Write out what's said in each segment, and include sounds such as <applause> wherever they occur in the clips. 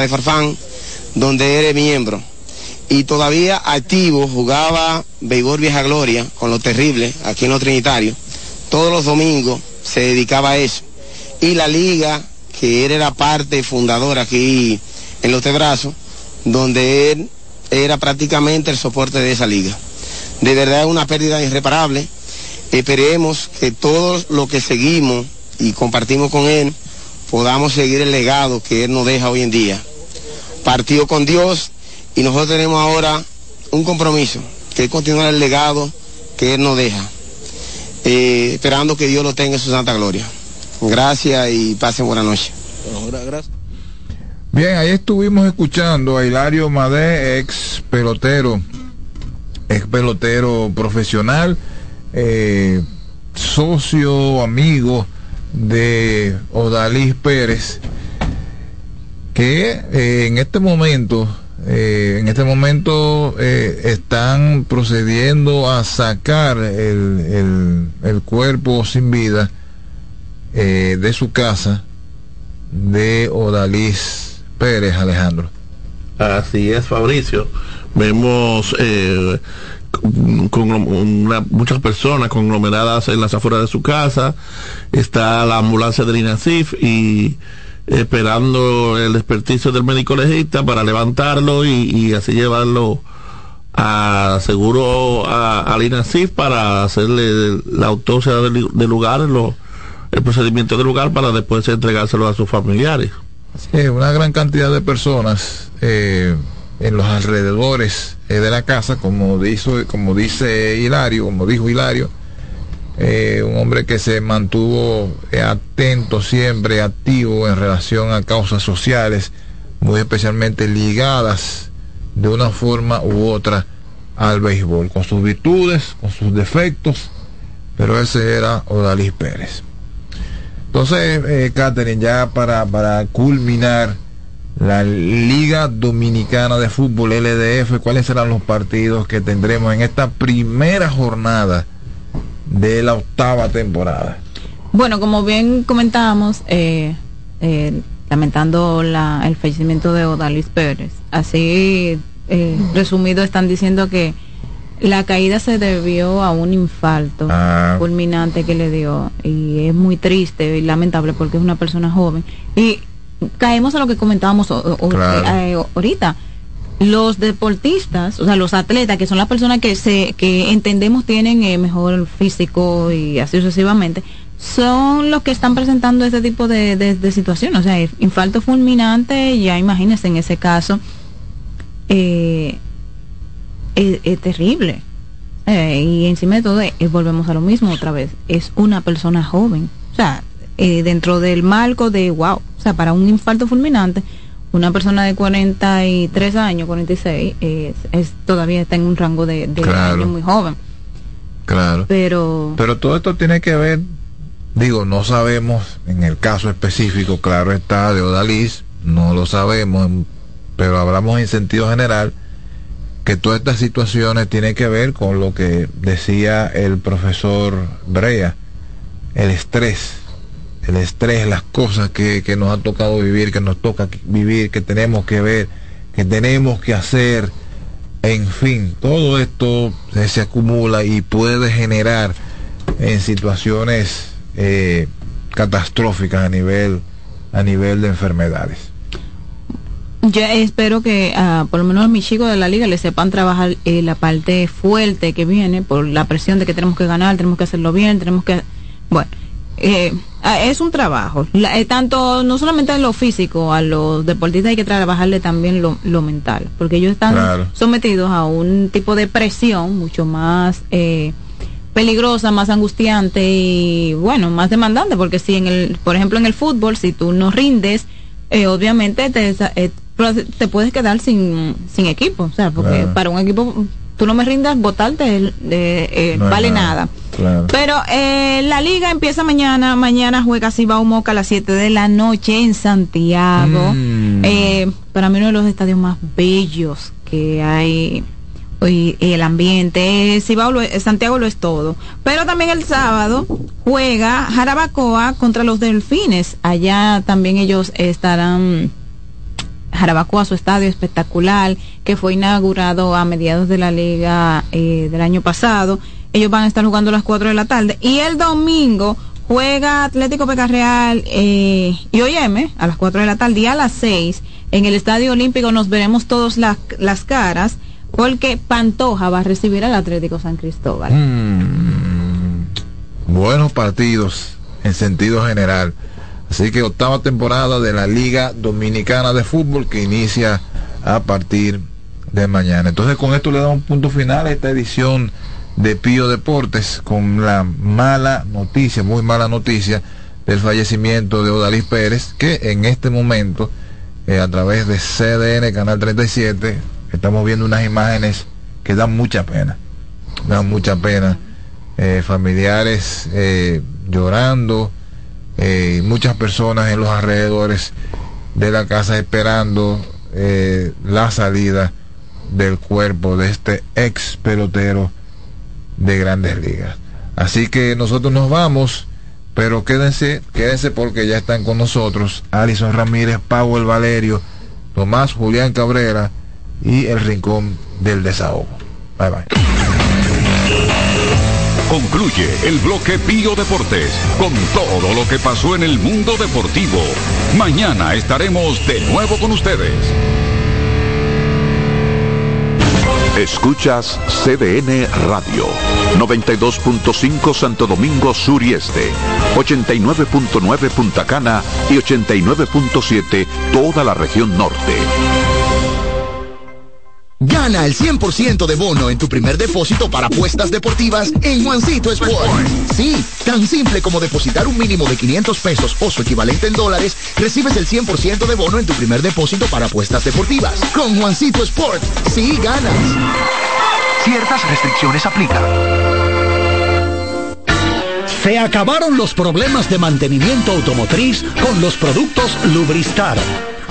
de Farfán, donde eres miembro. Y todavía activo, jugaba béisbol Vieja Gloria con lo terrible aquí en los Trinitarios. Todos los domingos se dedicaba a eso. Y la liga, que él era parte fundadora aquí en Los Tebrazos, donde él era prácticamente el soporte de esa liga. De verdad es una pérdida irreparable. Esperemos que todos los que seguimos y compartimos con él podamos seguir el legado que él nos deja hoy en día. Partió con Dios y nosotros tenemos ahora un compromiso, que es continuar el legado que él nos deja, eh, esperando que Dios lo tenga en su santa gloria. Gracias y pasen buena noche. Bien, ahí estuvimos escuchando a Hilario Madé, ex pelotero, ex pelotero profesional, eh, socio, amigo de Odalis Pérez, que eh, en este momento, eh, en este momento están procediendo a sacar el, el cuerpo sin vida de su casa de Odalis Pérez, Alejandro. Así es, Fabricio. Vemos con muchas personas conglomeradas en las afueras de su casa. Está la ambulancia del INASIF y esperando el desperticio del médico legista para levantarlo y, así llevarlo a seguro al INASIF para hacerle la autopsia del, lugar, el procedimiento del lugar para después entregárselo a sus familiares. Una gran cantidad de personas eh, en los alrededores eh, de la casa, como, dice, como dice Hilario, como dijo Hilario, eh, un hombre que se mantuvo atento siempre, activo en relación a causas sociales, muy especialmente ligadas de una forma u otra al béisbol, con sus virtudes, con sus defectos, pero ese era Odalis Pérez. Entonces, eh, Catherine, ya para, para culminar la Liga Dominicana de Fútbol LDF, ¿cuáles serán los partidos que tendremos en esta primera jornada de la octava temporada? Bueno, como bien comentábamos, eh, eh, lamentando la, el fallecimiento de Odalis Pérez, así eh, resumido están diciendo que la caída se debió a un infarto ah. fulminante que le dio y es muy triste y lamentable porque es una persona joven. Y caemos a lo que comentábamos eh, ahorita. Los deportistas, o sea, los atletas, que son las personas que se que entendemos tienen eh, mejor físico y así sucesivamente, son los que están presentando este tipo de, de, situaciones. O sea, infarto fulminante, ya imagínense en ese caso. Eh, es, terrible. Eh, y encima de todo, eh, volvemos a lo mismo otra vez, es una persona joven. O sea, eh, dentro del marco de, wow, o sea, para un infarto fulminante, una persona de 43 años, 46, es, es todavía está en un rango de, de muy joven. Claro. Pero, pero todo esto tiene que ver, digo, no sabemos, en el caso específico, claro está, de Odalis, no lo sabemos, pero hablamos en sentido general que todas estas situaciones tienen que ver con lo que decía el profesor Brea, el estrés, el estrés, las cosas que, nos ha tocado vivir, que nos toca vivir, que tenemos que ver, que tenemos que hacer, en fin, todo esto se, acumula y puede generar en situaciones eh, catastróficas a nivel, a nivel de enfermedades. Yo espero que uh, por lo menos mis chicos de la liga le sepan trabajar eh, la parte fuerte que viene por la presión de que tenemos que ganar, tenemos que hacerlo bien, tenemos que... Bueno, eh, es un trabajo. Eh, tanto, no solamente en lo físico, a los deportistas hay que trabajarle también lo, lo mental, porque ellos están sometidos a un tipo de presión mucho más... Eh, peligrosa, más angustiante y bueno, más demandante, porque si en el, por ejemplo en el fútbol, si tú no rindes, eh, obviamente te, eh, te puedes quedar sin, sin equipo, o sea, porque para un equipo tú no me rindas, votarte eh, vale nada. Pero eh, la liga empieza mañana, mañana juega Cibao Moca a las 7 de la noche en Santiago. Mm. Eh, para mí uno de los estadios más bellos que hay hoy el ambiente, Cibao Santiago lo es todo. Pero también el sábado juega Jarabacoa contra los Delfines. Allá también ellos estarán Jarabacoa, su estadio espectacular, que fue inaugurado a mediados de la liga eh, del año pasado. Ellos van a estar jugando a las 4 de la tarde. Y el domingo juega Atlético Pecarreal eh, y OIM a las 4 de la tarde y a las 6 en el Estadio Olímpico nos veremos todos las caras porque Pantoja va a recibir al Atlético San Cristóbal. Mm, buenos partidos en sentido general. Así que octava temporada de la Liga Dominicana de Fútbol que inicia a partir de mañana. Entonces con esto le damos un punto final a esta edición de Pío Deportes con la mala noticia, muy mala noticia del fallecimiento de Odalis Pérez, que en este momento, eh, a través de CDN Canal 37, estamos viendo unas imágenes que dan mucha pena, dan mucha pena. Eh, familiares eh, llorando, muchas personas en los alrededores de la casa esperando la salida del cuerpo de este ex pelotero de grandes ligas. Así que nosotros nos vamos, pero quédense, quédense porque ya están con nosotros Alison Ramírez, Powell Valerio, Tomás Julián Cabrera y el Rincón del Desahogo. Bye bye. Concluye el bloque Pío Deportes con todo lo que pasó en el mundo deportivo. Mañana estaremos de nuevo con ustedes. Escuchas CDN Radio, 92.5 Santo Domingo Sur y Este, 89.9 Punta Cana y 89.7 toda la región norte. Gana el 100% de bono en tu primer depósito para apuestas deportivas en Juancito Sport. Sí, tan simple como depositar un mínimo de 500 pesos o su equivalente en dólares, recibes el 100% de bono en tu primer depósito para apuestas deportivas. Con Juancito Sport, sí ganas. Ciertas restricciones aplican. Se acabaron los problemas de mantenimiento automotriz con los productos Lubristar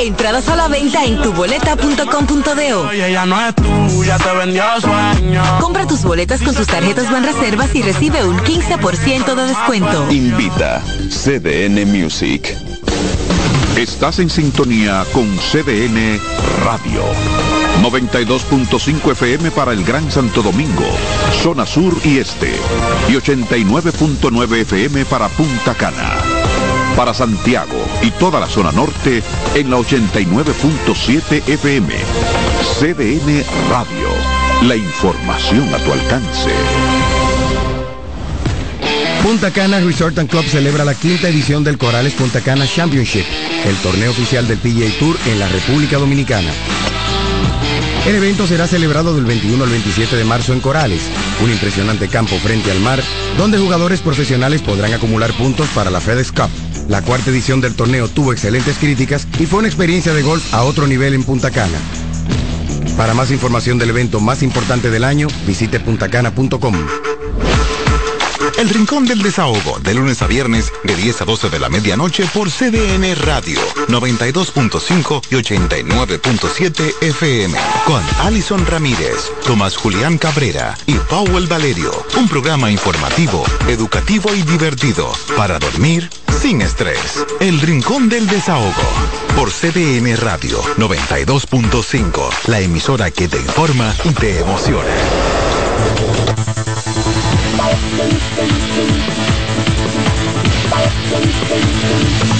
Entradas a la venta en tuboleta.com.do. Compra tus boletas con tus tarjetas Reservas y recibe un 15% de descuento. Invita CDN Music. Estás en sintonía con CDN Radio. 92.5 FM para el Gran Santo Domingo, zona sur y este. Y 89.9 FM para Punta Cana. Para Santiago y toda la zona norte en la 89.7 FM. CDN Radio. La información a tu alcance. Punta Cana Resort and Club celebra la quinta edición del Corales Punta Cana Championship, el torneo oficial del PGA Tour en la República Dominicana. El evento será celebrado del 21 al 27 de marzo en Corales, un impresionante campo frente al mar, donde jugadores profesionales podrán acumular puntos para la FedEx Cup. La cuarta edición del torneo tuvo excelentes críticas y fue una experiencia de golf a otro nivel en Punta Cana. Para más información del evento más importante del año, visite puntacana.com. El Rincón del Desahogo, de lunes a viernes, de 10 a 12 de la medianoche por CDN Radio, 92.5 y 89.7 FM, con Alison Ramírez, Tomás Julián Cabrera y Powell Valerio. Un programa informativo, educativo y divertido, para dormir sin estrés. El Rincón del Desahogo, por CDN Radio, 92.5, la emisora que te informa y te emociona. Thank you.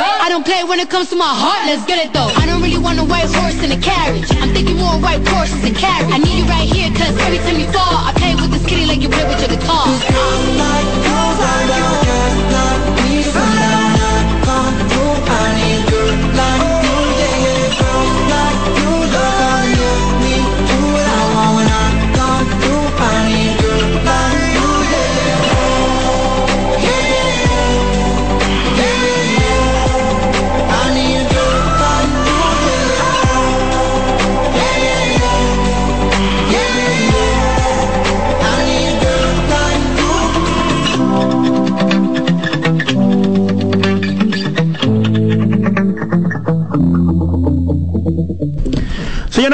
I don't play when it comes to my heart, let's get it though. I don't really want a white horse in a carriage. I'm thinking more white horses and carriage. I need you right here, cause every time you fall, I play with this kitty like you play with your guitar. Señores,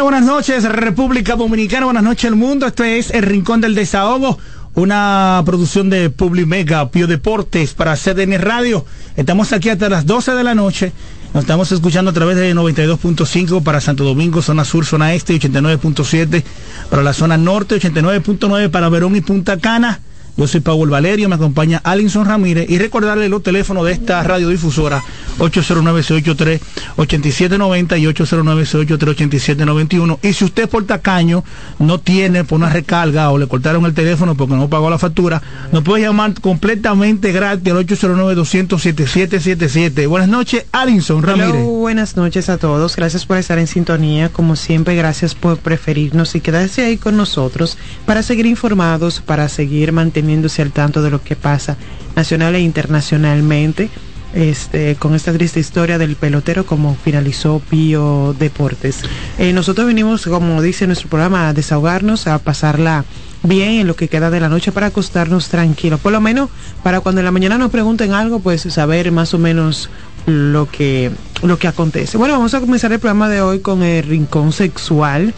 buenas noches, República Dominicana, buenas noches el mundo. Esto es El Rincón del Desahogo, una producción de Publimega, Pio Deportes para CDN Radio. Estamos aquí hasta las 12 de la noche. Nos estamos escuchando a través de 92.5 para Santo Domingo, zona sur, zona este, y 89.7 para la zona norte, 89.9 para Verón y Punta Cana. Yo soy Paul Valerio, me acompaña Alinson Ramírez y recordarle los teléfonos de esta radiodifusora 809-683-8790 y 809-683-8791. Y si usted por tacaño no tiene por una recarga o le cortaron el teléfono porque no pagó la factura, nos puede llamar completamente gratis al 809-200-7777. Buenas noches, Alinson Ramírez. Hello, buenas noches a todos. Gracias por estar en sintonía. Como siempre, gracias por preferirnos y quedarse ahí con nosotros para seguir informados, para seguir manteniéndose al tanto de lo que pasa nacional e internacionalmente. Este, con esta triste historia del pelotero como finalizó Pío Deportes. Eh, nosotros venimos, como dice nuestro programa, a desahogarnos, a pasarla bien en lo que queda de la noche para acostarnos tranquilos. Por lo menos para cuando en la mañana nos pregunten algo, pues saber más o menos lo que, lo que acontece. Bueno, vamos a comenzar el programa de hoy con el rincón sexual.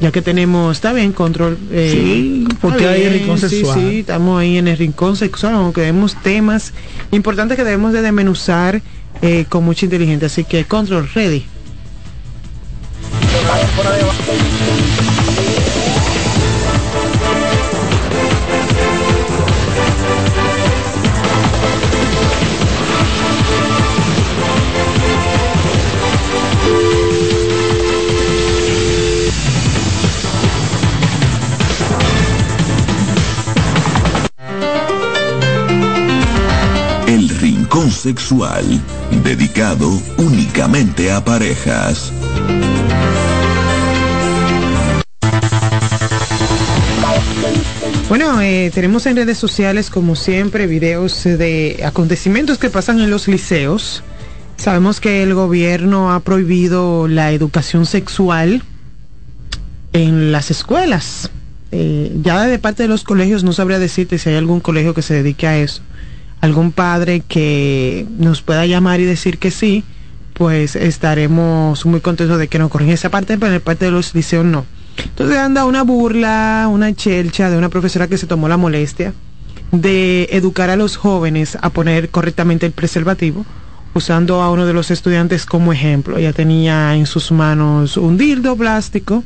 Ya que tenemos, está bien, control. eh, Sí, porque hay rincón sí, sexual. Sí, estamos ahí en el rincón sexual, aunque vemos temas importantes que debemos de desmenuzar eh, con mucha inteligencia. Así que control, ready. Sexual, dedicado únicamente a parejas. Bueno, eh, tenemos en redes sociales, como siempre, videos de acontecimientos que pasan en los liceos. Sabemos que el gobierno ha prohibido la educación sexual en las escuelas. Eh, ya de parte de los colegios no sabría decirte si hay algún colegio que se dedique a eso. Algún padre que nos pueda llamar y decir que sí, pues estaremos muy contentos de que nos corrija esa parte, pero en la parte de los liceos no. Entonces anda una burla, una chelcha de una profesora que se tomó la molestia de educar a los jóvenes a poner correctamente el preservativo, usando a uno de los estudiantes como ejemplo. Ella tenía en sus manos un dildo plástico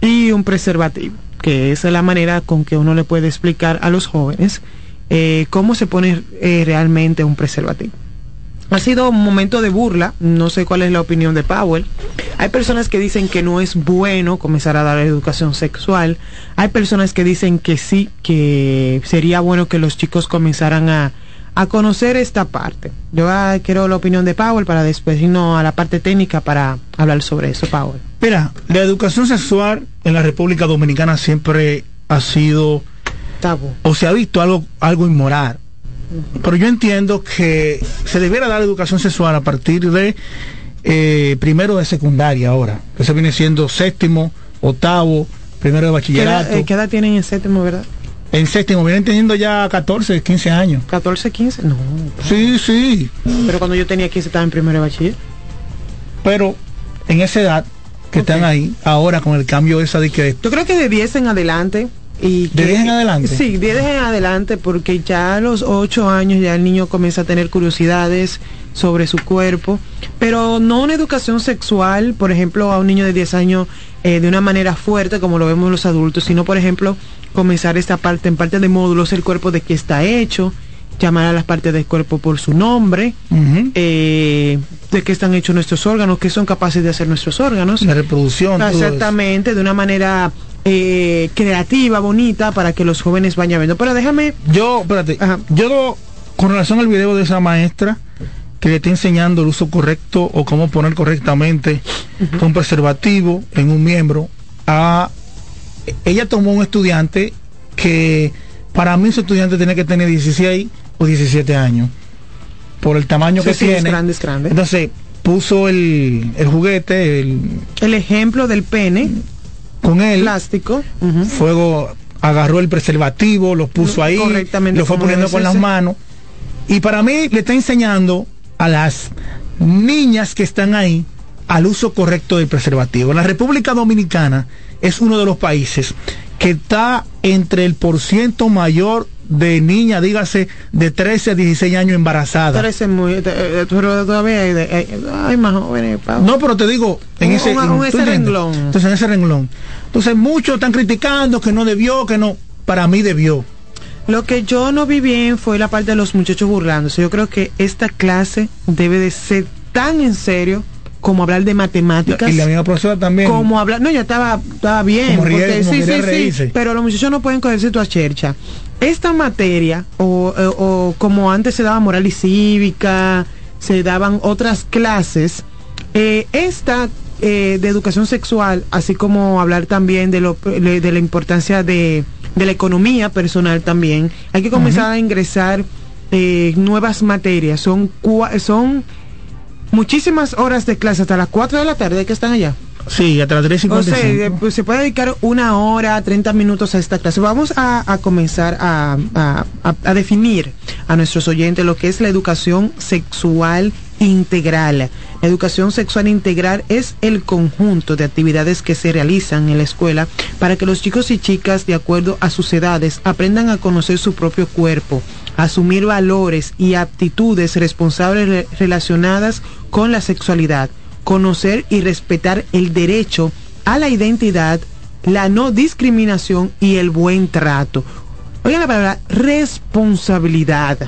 y un preservativo, que es la manera con que uno le puede explicar a los jóvenes eh, cómo se pone eh, realmente un preservativo. Ha sido un momento de burla, no sé cuál es la opinión de Powell. Hay personas que dicen que no es bueno comenzar a dar educación sexual. Hay personas que dicen que sí, que sería bueno que los chicos comenzaran a, a conocer esta parte. Yo ah, quiero la opinión de Powell para después irnos a la parte técnica para hablar sobre eso, Powell. Mira, la educación sexual en la República Dominicana siempre ha sido Tabú. o se ha visto algo, algo inmoral. Pero yo entiendo que se debiera dar educación sexual a partir de eh, primero de secundaria ahora, se viene siendo séptimo, octavo, primero de ¿Qué bachillerato. edad, eh, qué edad tienen en séptimo, verdad? En séptimo vienen teniendo ya 14, 15 años. 14, 15, no. Sí, sí. Pero cuando yo tenía 15 estaba en primero de bachiller. Pero en esa edad que están ahí, ahora con el cambio esa de que Yo creo que de 10 en adelante. Y ¿De que- 10 en adelante? Sí, 10 en adelante, porque ya a los 8 años ya el niño comienza a tener curiosidades sobre su cuerpo, pero no una educación sexual, por ejemplo, a un niño de 10 años eh, de una manera fuerte, como lo vemos los adultos, sino, por ejemplo, comenzar esta parte, en parte de módulos, el cuerpo de qué está hecho, llamar a las partes del cuerpo por su nombre, eh, de qué están hechos nuestros órganos, qué son capaces de hacer nuestros órganos. la reproducción. Exactamente, de una manera eh, creativa, bonita, para que los jóvenes vayan viendo. Pero déjame... Yo, espérate, yo con relación al video de esa maestra que le está enseñando el uso correcto o cómo poner correctamente un preservativo en un miembro, a, ella tomó un estudiante que para mí ese estudiante tiene que tener 16 o 17 años por el tamaño Sí, que sí, es tiene. grande, es grande. Entonces puso el, el juguete, el, El ejemplo del pene con él, plástico. fuego agarró el preservativo, lo puso ahí, lo fue poniendo con las manos. Y para mí le está enseñando a las niñas que están ahí al uso correcto del preservativo. La República Dominicana es uno de los países que está entre el porciento mayor de niñas, dígase, de 13 a 16 años embarazadas. Parece muy... eh, eh, pero todavía hay, de- hay- hay más jóvenes. No, pero te digo, en Un- ese, un- en- un ¿tú ese renglón. Entonces, en ese renglón. Entonces, muchos están criticando que no debió, que no. Para mí debió. Lo que yo no vi bien fue la parte de los muchachos burlándose. Yo creo que esta clase debe de ser tan en serio como hablar de matemáticas. Y la misma profesora también. Como hablar, no, ya estaba, estaba bien. Como ríe- porque como sí, sí, sí, pero los muchachos no pueden cogerse tu chercha. Esta materia, o, o- o como antes se daba moral y cívica, se daban otras clases, eh, esta eh, de educación sexual, así como hablar también de, lo, de la importancia de, de la economía personal también, hay que comenzar a ingresar eh, nuevas materias. Son, son muchísimas horas de clase hasta las 4 de la tarde que están allá. Sí, hasta las O sea, 3.55. pues, se puede dedicar una hora, 30 minutos a esta clase. Vamos a, a comenzar a- a- a definir a nuestros oyentes lo que es la educación sexual integral. Educación sexual integral es el conjunto de actividades que se realizan en la escuela para que los chicos y chicas, de acuerdo a sus edades, aprendan a conocer su propio cuerpo, asumir valores y aptitudes responsables re- relacionadas con la sexualidad, conocer y respetar el derecho a la identidad, la no discriminación y el buen trato. Oigan la palabra responsabilidad,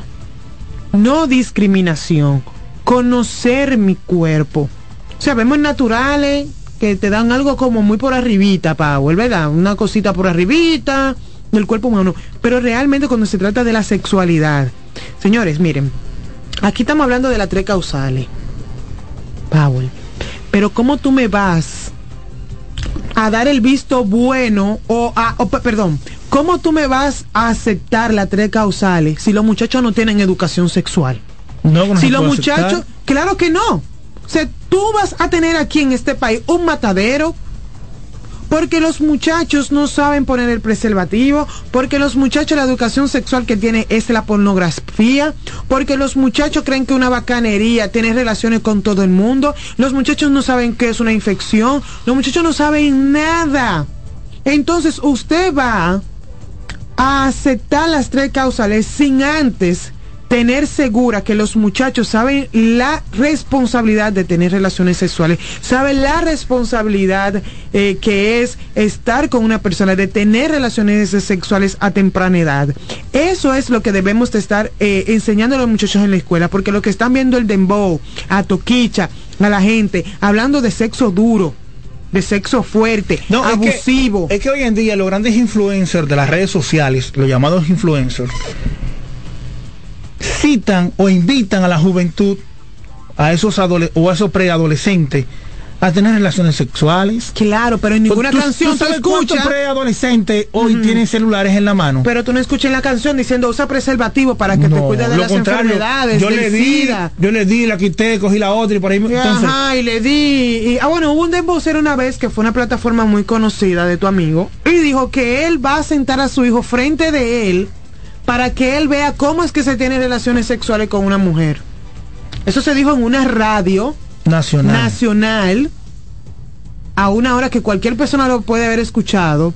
no discriminación, conocer mi cuerpo. O sea, naturales que te dan algo como muy por arribita, Powell, ¿verdad? Una cosita por arribita del cuerpo humano. Pero realmente cuando se trata de la sexualidad, señores, miren, aquí estamos hablando de las tres causales, Powell. Pero ¿cómo tú me vas a dar el visto bueno o a, perdón, ¿cómo tú me vas a aceptar las tres causales si los muchachos no tienen educación sexual? No, no si los muchachos, claro que no. O sea, tú vas a tener aquí en este país un matadero porque los muchachos no saben poner el preservativo, porque los muchachos la educación sexual que tienen es la pornografía, porque los muchachos creen que una bacanería tiene relaciones con todo el mundo, los muchachos no saben qué es una infección, los muchachos no saben nada. Entonces usted va a aceptar las tres causales sin antes tener segura que los muchachos saben la responsabilidad de tener relaciones sexuales, saben la responsabilidad eh, que es estar con una persona, de tener relaciones sexuales a temprana edad. Eso es lo que debemos de estar eh, enseñando a los muchachos en la escuela, porque lo que están viendo el dembow, a Toquicha, a la gente, hablando de sexo duro, de sexo fuerte, es que- abusivo. Es que, hoy en día los grandes influencers de las redes sociales, los llamados influencers, citan o invitan a la juventud, a esos o a esos preadolescentes, a tener relaciones sexuales. Claro, pero en ninguna canción tú sabes cuántos escuchas- preadolescentes hoy tienen celulares en la mano. Pero tú no escuchas la canción diciendo usa preservativo para que te No, cuide de lo las contrario, enfermedades, yo le di, SIDA. yo le di, la quité, cogí la otra y por ahí. Entonces, Ajá, y le di. y- ah, bueno, hubo un dembocero una vez que fue una plataforma muy conocida de tu amigo y dijo que él va a sentar a su hijo frente de él para que él vea cómo es que se tiene relaciones sexuales con una mujer. Eso se dijo en una radio nacional. nacional a una hora que cualquier persona lo puede haber escuchado.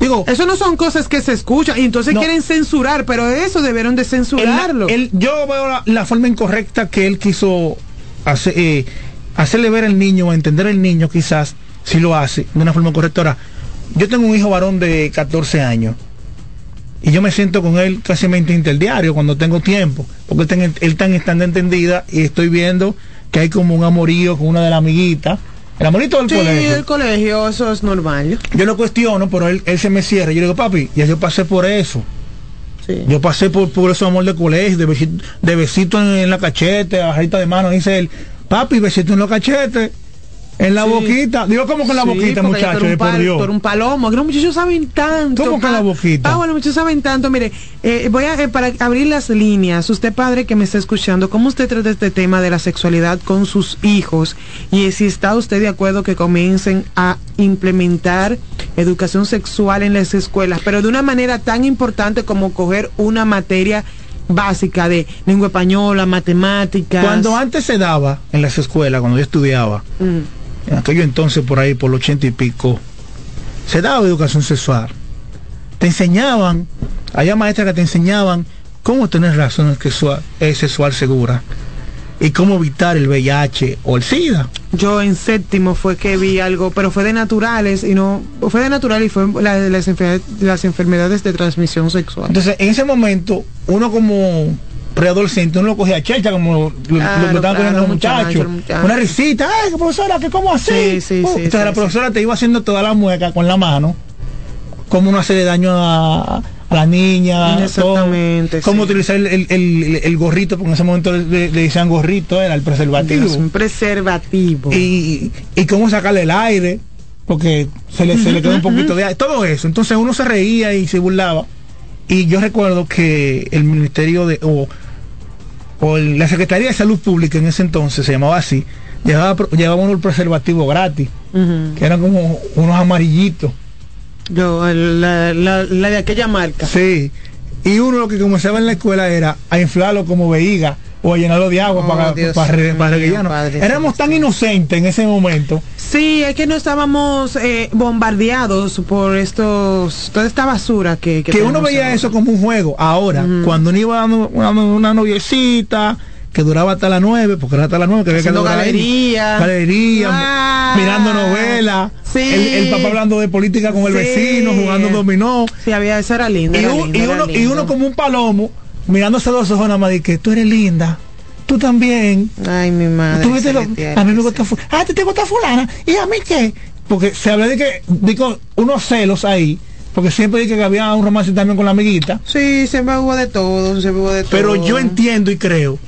Digo, eso no son cosas que se escuchan y entonces No. quieren censurar, pero eso debieron de censurarlo. Yo veo la, la forma incorrecta que él quiso hacer, eh, hacerle ver al niño o entender al niño quizás si lo hace de una forma correcta. Ahora, yo tengo un hijo varón de 14 años y yo me siento con él casi interdiario cuando tengo tiempo, porque él está en- estando entendida y estoy viendo que hay como un amorío con una de las amiguitas. El amorito del Sí, colegio. el colegio, eso es normal. Yo lo cuestiono, pero él, él se me cierra. Yo le digo, papi, ya yo pasé por eso. Yo pasé por, por ese amor de colegio, de besito, de besito en, en la cachete, bajadita de mano, dice él, papi, besito en los cachetes, en la Sí. boquita. Digo, ¿cómo con la Sí, boquita, porque muchacho? tú eres un, por pal- Dios. un palomo, que los muchachos saben tanto. ¿Cómo con la boquita? Ah, bueno, muchachos saben tanto. Mire, eh, voy a, eh, para abrir las líneas, usted padre que me está escuchando, ¿cómo usted trata este tema de la sexualidad con sus hijos? Y si está usted de acuerdo que comiencen a implementar educación sexual en las escuelas, pero de una manera tan importante como coger una materia básica de lengua española, matemáticas. Cuando antes se daba en las escuelas, cuando yo estudiaba, Mm. En aquello entonces por ahí, por los ochenta y pico, se daba educación sexual. Te enseñaban, había maestras que te enseñaban cómo tener relaciones sexual, eh, sexual segura y cómo evitar el VIH o el SIDA. Yo en séptimo fue que vi algo, pero fue de naturales y no fue de natural y fue la las, enfermedades, las enfermedades de transmisión sexual. Entonces, en ese momento, uno como preadolescente, uno lo cogía a checha como lo, lo- estaban claro, cogiendo los muchacho, muchachos. muchacho. Una risita, ay, profesora, que cómo así. Sí, sí, Uh, sí, entonces la profesora te iba haciendo toda la mueca con la mano, cómo no hacerle daño a, a la niña, Exactamente, cómo utilizar el, el- el- el gorrito, porque en ese momento le, le decían gorrito, era el preservativo. Es un preservativo. Y, y cómo sacarle el aire, porque se le, se le quedó un poquito de aire, todo eso. Entonces uno se reía y se burlaba. Y yo recuerdo que el Ministerio de, o, o el- la Secretaría de Salud Pública en ese entonces, se llamaba así, llevaba, llevaba unos preservativos gratis, que eran como unos amarillitos. Yo, el- la, la- la de aquella marca. Sí. Y uno lo que comenzaba en la escuela era a inflarlo como vejiga o a llenarlo de agua Oh, para, Dios para, mío, reguillarnos. Padre Éramos tan inocentes en ese momento. Sí, es que no estábamos eh, bombardeados por estos toda esta basura que Que, uno veía ahora. eso como un juego. Ahora, cuando uno iba dando una, una noviecita que duraba hasta las 9, porque era hasta las 9 que había que Haciendo ahí. galería. Galería, Ah. mirando novelas. Sí. El, el papá hablando de política con el Sí. vecino, jugando dominó. Sí, había, eso era lindo. Y, era un- lindo, y era uno, y lindo. uno como un palomo, mirándose a los ojos nada más, de que tú eres linda, tú también. Ay, mi madre. Tú viste lo- celestial, a mí me gusta fu- ah, a ti te gusta fulana, y a mí qué. Porque se habla de que, digo, unos celos ahí, porque siempre dije que había un romance también con la amiguita. Sí, siempre hubo de todo, siempre hubo de todo. Pero yo entiendo y creo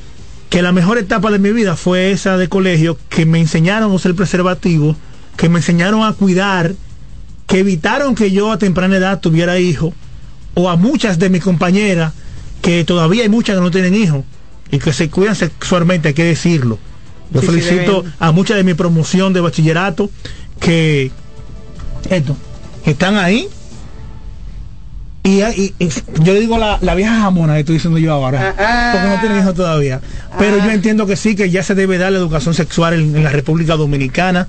que la mejor etapa de mi vida fue esa de colegio, que me enseñaron a usar el preservativo, que me enseñaron a cuidar, que evitaron que yo a temprana edad tuviera hijos, o a muchas de mis compañeras, que todavía hay muchas que no tienen hijos, y que se cuidan sexualmente, hay que decirlo. Yo Sí, felicito a muchas de mi promoción de bachillerato que esto, están ahí. Y, y- y yo le digo la, la vieja jamona que estoy diciendo yo ahora, porque no tienen hijos todavía. Pero yo entiendo que sí, que ya se debe dar la educación sexual en, en la República Dominicana,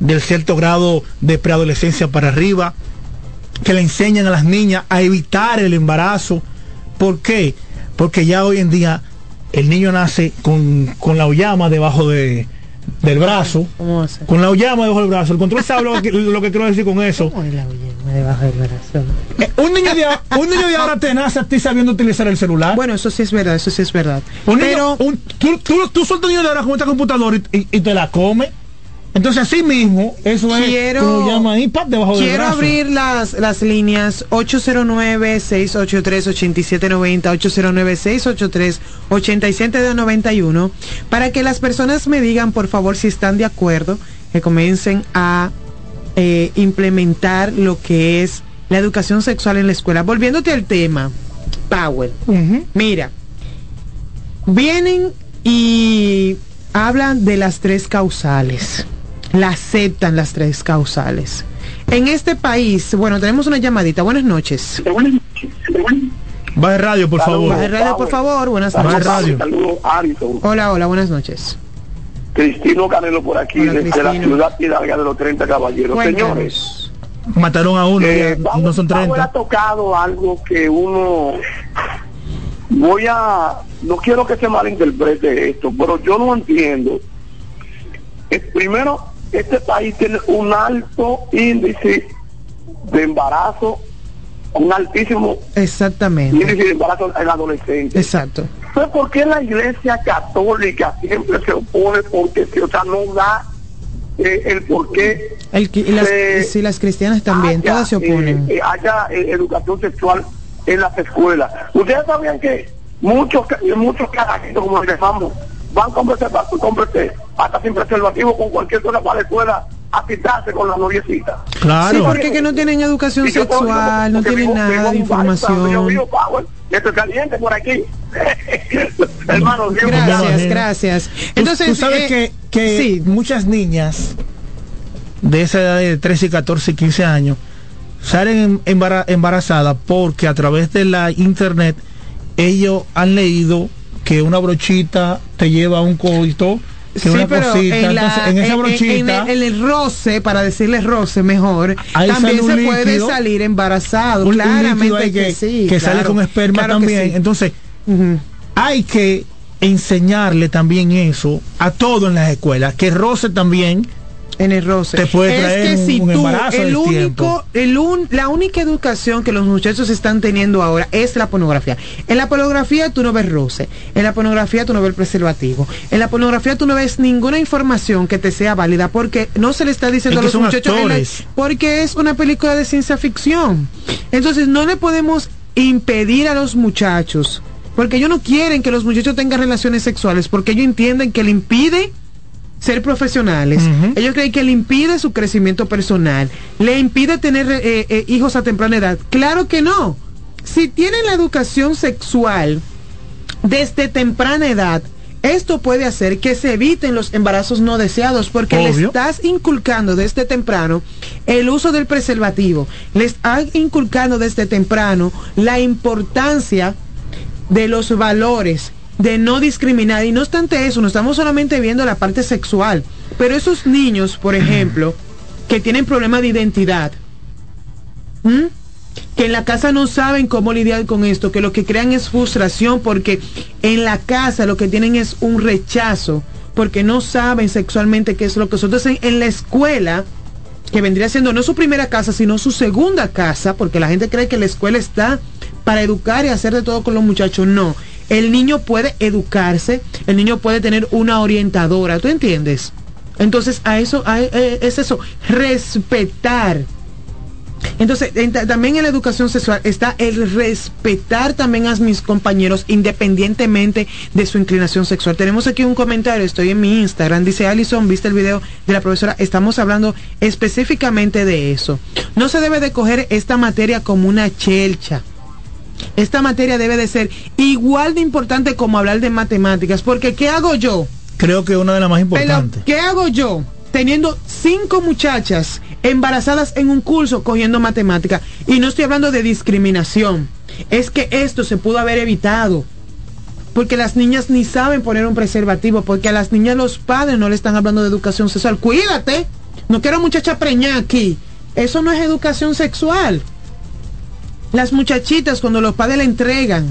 del cierto grado de preadolescencia para arriba, que le enseñan a las niñas a evitar el embarazo. ¿Por qué? Porque ya hoy en día el niño nace con, con la oyama debajo de, del brazo. ¿Cómo hace? Con la oyama debajo del brazo. El control sabe lo que, lo que quiero decir con eso. ¿Cómo es la debajo del brazo? Eh, un, niño de, un niño de ahora te nace a ti sabiendo utilizar el celular. Bueno, eso sí es verdad, eso sí es verdad. Un niño, un- tú, tú, tú sueltas un niño de ahora con esta computadora y, y- y te la come. Entonces así mismo, eso es Quiero- lo llama ahí, pap, debajo del Quiero brazo. abrir las, las líneas 809-683-8790, 809-683-8791, para que las personas me digan, por favor, si están de acuerdo, que comiencen a eh, implementar lo que es la educación sexual en la escuela. Volviéndote al tema, Powell, mira, vienen y hablan de las tres causales, la aceptan las tres causales. En este país, bueno, tenemos una llamadita. Buenas noches. Baje radio, por favor. Baje radio, por favor. Buenas Baje noches. radio. Hola, hola, buenas noches. Cristino Canelo por aquí, Hola, desde la ciudad Hidalga de los 30 caballeros. Cuéntanos. Señores, Mataron a uno, eh, ya vamos- no son vamos 30. ha tocado algo que uno... Voy a... No quiero que se malinterprete esto, pero yo no entiendo. Eh, primero, este país tiene un alto índice de embarazo, un altísimo Exactamente. índice de embarazo en adolescentes. Exacto. Pues ¿por qué la iglesia católica siempre se opone? Porque o sea, no da eh, el por qué El, y las, sí, las cristianas también, haya, todas se oponen. eh, eh, haya eh, educación sexual en las escuelas. Ustedes sabían que muchos muchos carajitos, como le llamamos, van con prese- hasta sin preservativo, con cualquier cosa para la escuela, a quitarse con la noviecita. Claro. Sí, porque que no tienen educación yo puedo- sexual, no porque tienen vivo- nada vivo de información. Yo vivo Power, y esto es caliente por aquí. <laughs> Hermano, Gracias, gracias. Tú- Entonces, tú sabes eh, que, que muchas niñas de esa edad de 13, 14, 15 años salen embara- embarazadas porque a través de la internet ellos han leído que una brochita te lleva a un coito, que Sí, una pero cosita. en, la- Entonces, en esa en- brochita en el, en el roce, para decirle roce mejor, también se puede salir embarazado. un- claramente que, que, sí. que sale con esperma claro también. sí. Entonces, hay que enseñarle también eso a todo en las escuelas, que roce también en el roce. Te puede traer es que un, si un tú, el único, el un- la única educación que los muchachos están teniendo ahora es la pornografía. En la pornografía tú no ves roce, en la pornografía tú no ves el preservativo, en la pornografía tú no ves ninguna información que te sea válida porque no se le está diciendo Es a los muchachos la- porque es una película de ciencia ficción. Entonces no le podemos impedir a los muchachos porque ellos no quieren que los muchachos tengan relaciones sexuales porque ellos entienden que le impide ser profesionales. Ellos creen que le impide su crecimiento personal, le impide tener eh, eh, hijos a temprana edad. Claro que no. Si tienen la educación sexual desde temprana edad, esto puede hacer que se eviten los embarazos no deseados porque le Obvio. estás inculcando desde temprano el uso del preservativo, le estás inculcando desde temprano la importancia de los valores de no discriminar. Y no obstante eso, no estamos solamente viendo la parte sexual, pero esos niños, por ejemplo, <clears throat> que tienen problemas de identidad, que en la casa no saben cómo lidiar con esto, que lo que crean es frustración porque en la casa lo que tienen es un rechazo, porque no saben sexualmente qué es lo que son. Entonces en, en la escuela, que vendría siendo no su primera casa, sino su segunda casa, porque la gente cree que la escuela está para educar y hacer de todo con los muchachos. No, el niño puede educarse, el niño puede tener una orientadora, ¿tú entiendes? Entonces a eso eh, es eso, respetar. Entonces, en- también en la educación sexual está el respetar también a mis compañeros independientemente de su inclinación sexual. Tenemos aquí un comentario, estoy en mi Instagram, dice Alison, viste el video de la profesora, estamos hablando específicamente de eso. No se debe de coger esta materia como una chelcha. Esta materia debe de ser igual de importante como hablar de matemáticas, porque ¿qué hago yo? Creo que una de las más Pero, importantes. ¿qué hago yo? Teniendo cinco muchachas embarazadas en un curso cogiendo matemática. Y no estoy hablando de discriminación. Es que esto se pudo haber evitado. Porque las niñas ni saben poner un preservativo. Porque a las niñas los padres no le están hablando de educación sexual. Cuídate. No quiero muchacha preñada aquí. Eso no es educación sexual. Las muchachitas cuando los padres le entregan.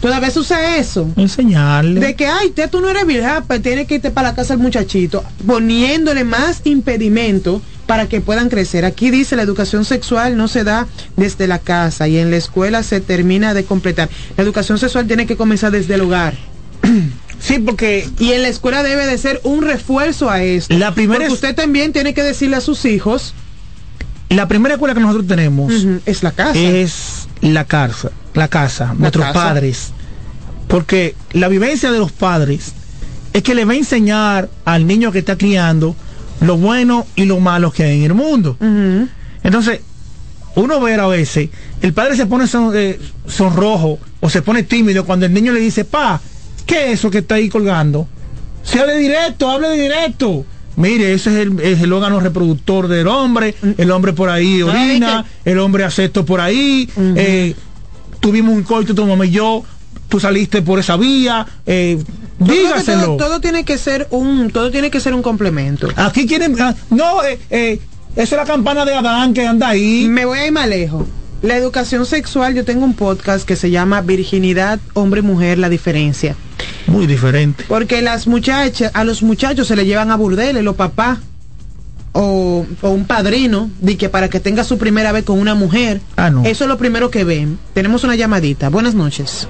Todavía se usa eso. Enseñarle. De que, ay, te, tú no eres virgen, pues tiene que irte para la casa el muchachito, poniéndole más impedimento para que puedan crecer. Aquí dice la educación sexual no se da desde la casa y en la escuela se termina de completar. La educación sexual tiene que comenzar desde el hogar. <clears throat> Sí, porque... Y en la escuela debe de ser un refuerzo a esto. La primera porque es- usted también tiene que decirle a sus hijos... La primera escuela que nosotros tenemos es la casa. Es la casa, la casa, nuestros casa. padres. Porque la vivencia de los padres es que le va a enseñar al niño que está criando lo bueno y lo malo que hay en el mundo. Entonces, uno ve a veces, el padre se pone son- eh, sonrojo o se pone tímido cuando el niño le dice, pa, ¿qué es eso que está ahí colgando? Se hable directo, hable directo. Mire, ese es el, es el órgano reproductor del hombre, el hombre por ahí orina, el hombre hace esto por ahí, eh, tuvimos un coito tu mamá y yo, tú saliste por esa vía, eh, dígaselo. Todo tiene que ser un, todo tiene que ser un complemento. Aquí quieren, ah, no, eh, eh, esa es la campana de Adán que anda ahí. Me voy a ir más lejos. La educación sexual, yo tengo un podcast que se llama Virginidad, hombre y mujer, la diferencia. Muy diferente. Porque las muchachas, a los muchachos se le llevan a burdeles, los papás, o, o un padrino, de que para que tenga su primera vez con una mujer. Ah, no. Eso es lo primero que ven. Tenemos una llamadita. Buenas noches.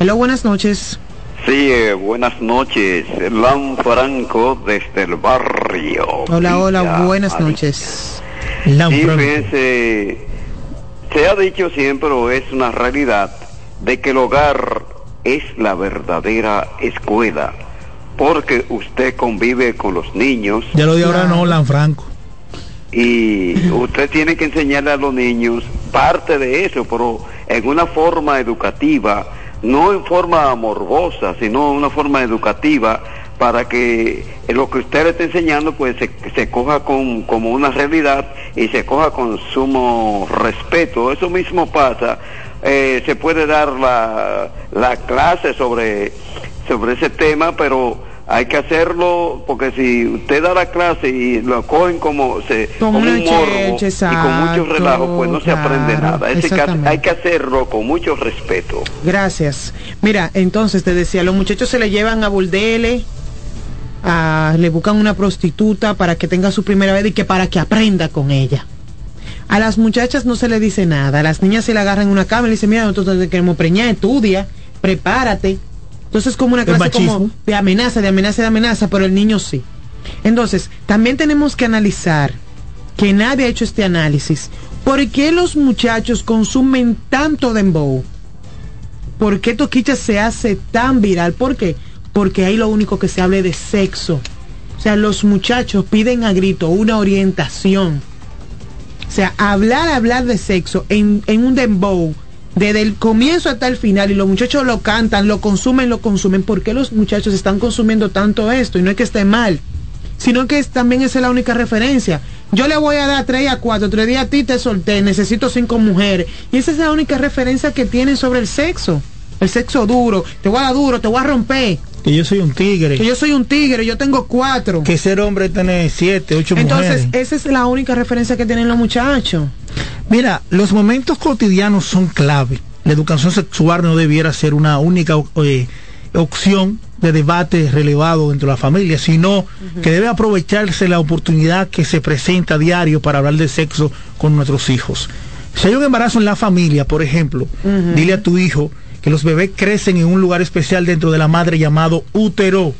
Hello, buenas noches. Sí, eh, buenas noches. Lan Franco desde el barrio. Hola, hola, Villa buenas noches. Sí, fíjense, se ha dicho siempre o es una realidad de que el hogar es la verdadera escuela, porque usted convive con los niños Ya lo de ahora no, Lanfranco. y usted tiene que enseñarle a los niños parte de eso, pero en una forma educativa, no en forma morbosa, sino en una forma educativa para que lo que usted le está enseñando pues se, se coja con, como una realidad y se coja con sumo respeto. Eso mismo pasa, eh, se puede dar la, la clase sobre, sobre ese tema, pero hay que hacerlo porque si usted da la clase y lo cogen como se como un morbo y con mucho relajo pues no se aprende nada Ese exactamente. hay que hacerlo con mucho respeto Gracias. Mira, entonces te decía, los muchachos se le llevan a burdeles, a- le buscan una prostituta para que tenga su primera vez y que para que aprenda con ella. A las muchachas no se le dice nada, a las niñas se le agarran en una cama y le dicen, mira, nosotros te queremos preñar, estudia, prepárate. Entonces es como una clase como de amenaza, de amenaza, de amenaza, pero el niño sí. Entonces, también tenemos que analizar, que nadie ha hecho este análisis, ¿por qué los muchachos consumen tanto dembow? ¿Por qué Toquicha se hace tan viral? ¿Por qué? Porque ahí lo único que se hable de sexo. O sea, los muchachos piden a grito una orientación. Sea, hablar, hablar de sexo en, en un dembow, desde el comienzo hasta el final, y los muchachos lo cantan, lo consumen, lo consumen. ¿Por qué los muchachos están consumiendo tanto esto? Y no es que esté mal, sino que también esa es la única referencia. Yo le voy a dar tres a cuatro, tres días a ti te solté, necesito cinco mujeres. Y esa es la única referencia que tienen sobre el sexo. el sexo duro, te voy a dar duro, te voy a romper. Que yo soy un tigre. Que yo soy un tigre, yo tengo cuatro. Que ser hombre tiene siete, ocho Entonces, mujeres. esa es la única referencia que tienen los muchachos. Mira, los momentos cotidianos son clave. La educación sexual no debiera ser una única eh, opción de debate relevado dentro de la familia, sino que debe aprovecharse la oportunidad que se presenta a diario para hablar de sexo con nuestros hijos. Si hay un embarazo en la familia, por ejemplo, dile a tu hijo que los bebés crecen en un lugar especial dentro de la madre llamado útero.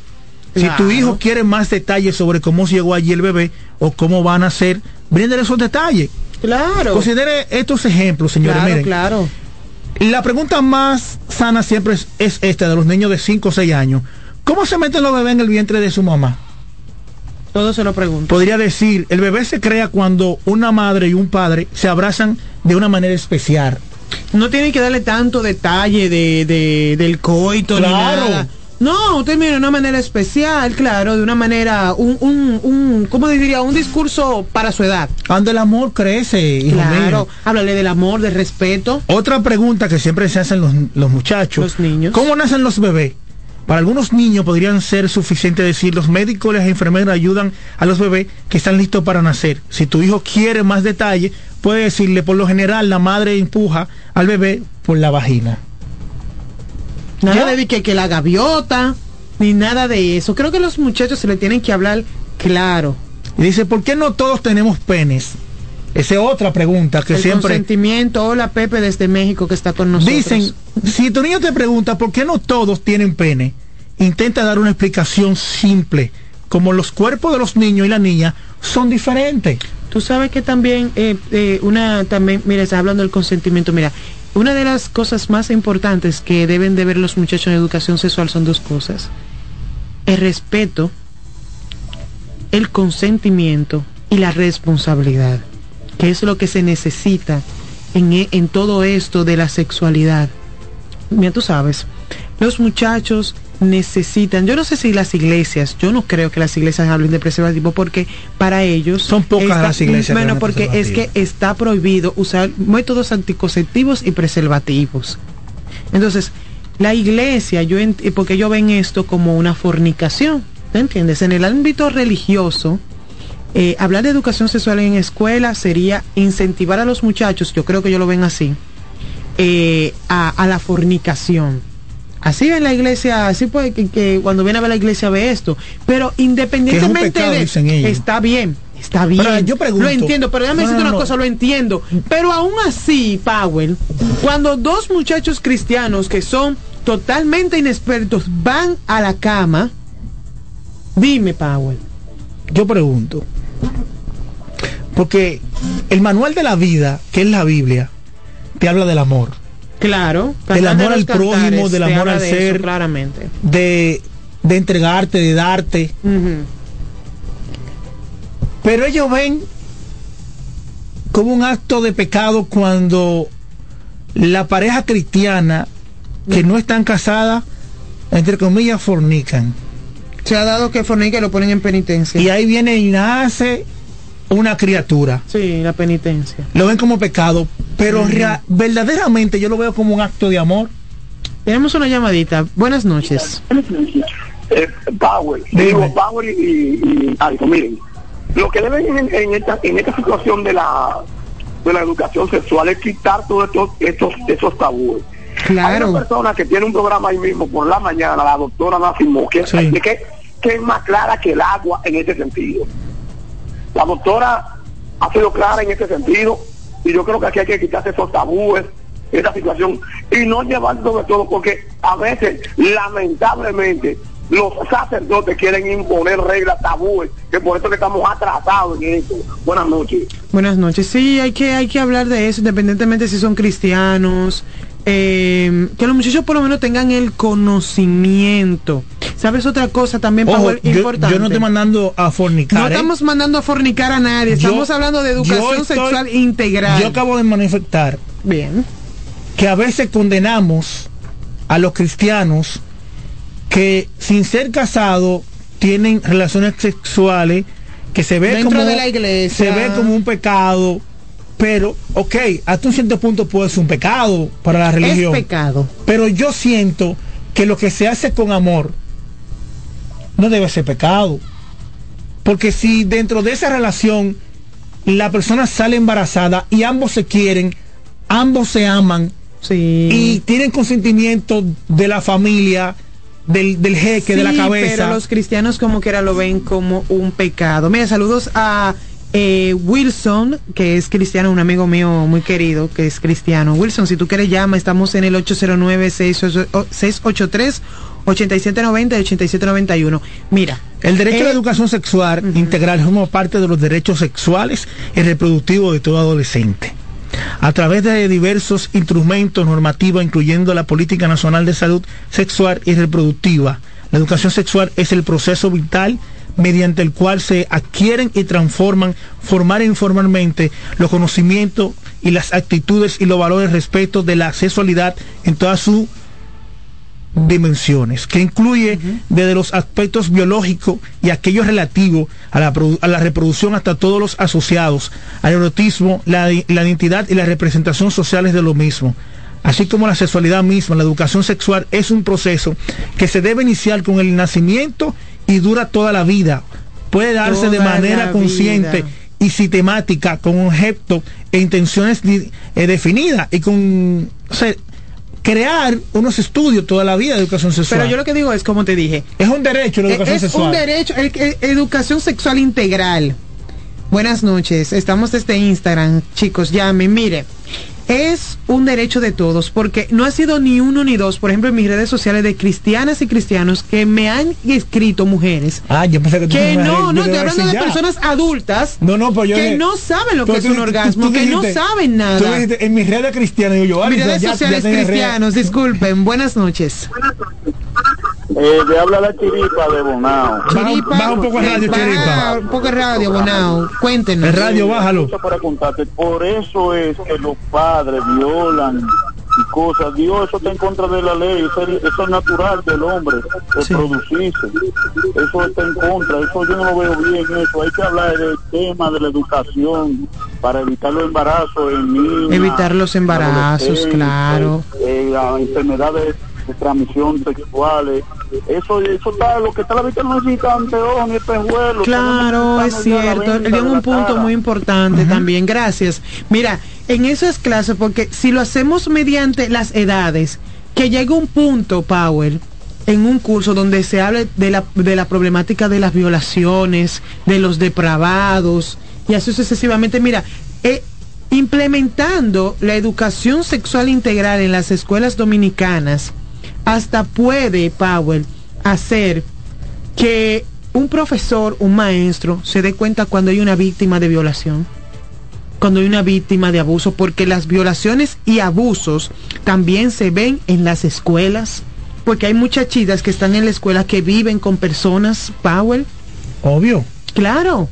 Si tu hijo quiere más detalles sobre cómo llegó allí el bebé o cómo van a ser, bríndale esos detalles. Claro. Considere estos ejemplos, señores. Claro, Miren, claro. la pregunta más sana siempre es, es esta de los niños de 5 o 6 años. ¿Cómo se meten los bebés en el vientre de su mamá? Todo se lo pregunto. Podría decir, el bebé se crea cuando una madre y un padre se abrazan de una manera especial. No tienen que darle tanto detalle de, de- del coito ni Claro. nada. No, usted mira de una manera especial, claro, de una manera, un, un, un ¿cómo diría? Un discurso para su edad. Cuando el amor crece, hijo Claro, mío. háblale del amor, del respeto. Otra pregunta que siempre se hacen los, los muchachos. Los niños. ¿Cómo nacen los bebés? Para algunos niños podrían ser suficiente decir, los médicos y las enfermeras ayudan a los bebés que están listos para nacer. Si tu hijo quiere más detalle, puede decirle, por lo general, la madre empuja al bebé por la vagina. Nada de que, que la gaviota, ni nada de eso. Creo que los muchachos se le tienen que hablar claro. Y dice, ¿por qué no todos tenemos penes? Esa es otra pregunta que el siempre consentimiento. Hola Pepe desde México que está con nosotros. dicen. Si tu niño te pregunta, ¿por qué no todos tienen pene? Intenta dar una explicación simple. Como los cuerpos de los niños y la niña son diferentes. Tú sabes que también, eh, eh, una, también, mira, está hablando del consentimiento, mira, una de las cosas más importantes que deben de ver los muchachos en educación sexual son dos cosas. El respeto, el consentimiento y la responsabilidad, que es lo que se necesita en, en todo esto de la sexualidad. Mira, tú sabes, los muchachos necesitan, yo no sé si las iglesias, yo no creo que las iglesias hablen de preservativo porque para ellos son pocas las iglesias Bueno, porque es que está prohibido usar métodos anticonceptivos y preservativos. Entonces, la iglesia, yo ent- porque ellos ven esto como una fornicación, ¿te entiendes? En el ámbito religioso, eh, hablar de educación sexual en escuela sería incentivar a los muchachos, yo creo que ellos lo ven así, eh, a, a la fornicación. Así en la iglesia, así puede que, que cuando viene a ver la iglesia ve esto, pero independientemente pecado, de está bien, está bien. Yo pregunto- lo entiendo, pero déjame No, decirte no, una cosa, lo entiendo. Pero aún así, Powell, cuando dos muchachos cristianos que son totalmente inexpertos van a la cama, dime, Powell. Yo pregunto. Porque el manual de la vida, que es la Biblia, te habla del amor. Claro. Del amor al prójimo, del amor al de eso, ser, claramente. de, de entregarte, de darte. Pero ellos ven como un acto de pecado cuando la pareja cristiana que no están casadas, entre comillas, fornican. Se ha dado que fornica y lo ponen en penitencia. Y ahí viene y nace una criatura. Sí, la penitencia. Lo ven como pecado, pero verdaderamente yo lo veo como un acto de amor. Tenemos una llamadita. Buenas noches. eh, Power, digo Power y, y, y algo, miren, lo que deben en, en esta, en esta situación de la de la educación sexual es quitar todos estos, estos, esos tabúes. Hay una persona que tiene un programa ahí mismo por la mañana, la doctora Nacimo, que, que, que es más clara que el agua en este sentido. La doctora ha sido clara en este sentido y yo creo que aquí hay que quitarse esos tabúes, esta situación y no llevar sobre todo porque a veces, lamentablemente, los sacerdotes quieren imponer reglas tabúes, que por eso estamos atrasados en esto. Buenas noches. Buenas noches. Sí, hay que, hay que hablar de eso, independientemente si son cristianos. Eh, que los muchachos por lo menos tengan el conocimiento. ¿Sabes otra cosa también, Ojo, yo, importante? yo no estoy mandando a fornicar. No ¿eh? estamos mandando a fornicar a nadie, Yo- estamos hablando de educación estoy- sexual integral. Yo acabo de manifestar Bien. que a veces condenamos a los cristianos que sin ser casados tienen relaciones sexuales que se ve Dentro como de la iglesia. se ve como un pecado Pero, ok, hasta un cierto punto puede ser un pecado para la religión. Es pecado. Pero yo siento que lo que se hace con amor no debe ser pecado. Porque si dentro de esa relación la persona sale embarazada y ambos se quieren, ambos se aman y tienen consentimiento de la familia, del, del jeque, de la cabeza. Pero los cristianos como que lo ven como un pecado. Mira, saludos a eh, Wilson, que es cristiano, un amigo mío muy querido, que es cristiano. Wilson, si tú quieres llama, estamos en el 809-683-8790 y 8791. Mira. El derecho a la eh, educación sexual integral forma parte de los derechos sexuales y reproductivos de todo adolescente. A través de diversos instrumentos normativos, incluyendo la Política Nacional de Salud Sexual y Reproductiva, la educación sexual es el proceso vital mediante el cual se adquieren y transforman formal e informalmente los conocimientos y las actitudes y los valores respecto de la sexualidad en toda su dimensiones, que incluye desde los aspectos biológicos y aquellos relativos a la, produ- a la reproducción hasta todos los asociados al erotismo, la, la identidad y la representación sociales de lo mismo. Así como la sexualidad misma, la educación sexual es un proceso que se debe iniciar con el nacimiento y dura toda la vida. Puede darse de manera consciente vida. y sistemática, con objeto e intenciones eh, definidas y con o sea, crear unos estudios toda la vida de educación sexual. Pero yo lo que digo es, como te dije, es un derecho la educación es sexual. un derecho, eh, eh, educación sexual integral. Buenas noches, estamos desde Instagram, chicos, llamen, mire. Es un derecho de todos, porque no ha sido ni uno ni dos, por ejemplo, en mis redes sociales de cristianas y cristianos que me han escrito mujeres Ah, yo pensé que tú que no, no, estoy hablando de ya. personas adultas No, no, pero yo que dije- no saben lo que es un tú- orgasmo, tú que no saben Tú nada. dijiste, en mis redes cristianas, y yo, ah, Mis redes ya- ya sociales redes. cristianos, disculpen, buenas noches. Eh, le habla la chiripa de Bonao. Chiripa, baja un poco el radio, baja Chiripa. Un poco el radio, Bonao. Cuéntenos. El radio, bájalo. Para. Por eso es que los padres violan y cosas. Dios, eso está en contra de la ley. Eso es, eso es natural del hombre, reproducirse. Eso está en contra. Eso yo no lo veo bien. Eso hay que hablar del tema de la educación para evitar los embarazos en niños. Evitar los embarazos, claro. eh, las enfermedades de transmisión sexuales. Eso, eso está, lo que está la vista no necesita anteojos ni espejuelos. Claro, es cierto. dio un punto cara. muy importante también. Gracias. Mira, en eso es clase porque si lo hacemos mediante las edades, que llega un punto, Powell, en un curso donde se hable de la, de la problemática de las violaciones, de los depravados, y así sucesivamente. Mira, eh, implementando la educación sexual integral en las escuelas dominicanas, hasta puede, Powell, hacer que un profesor, un maestro, se dé cuenta cuando hay una víctima de violación, cuando hay una víctima de abuso, porque las violaciones y abusos también se ven en las escuelas, porque hay muchachitas que están en la escuela que viven con personas, Powell. Obvio. Claro,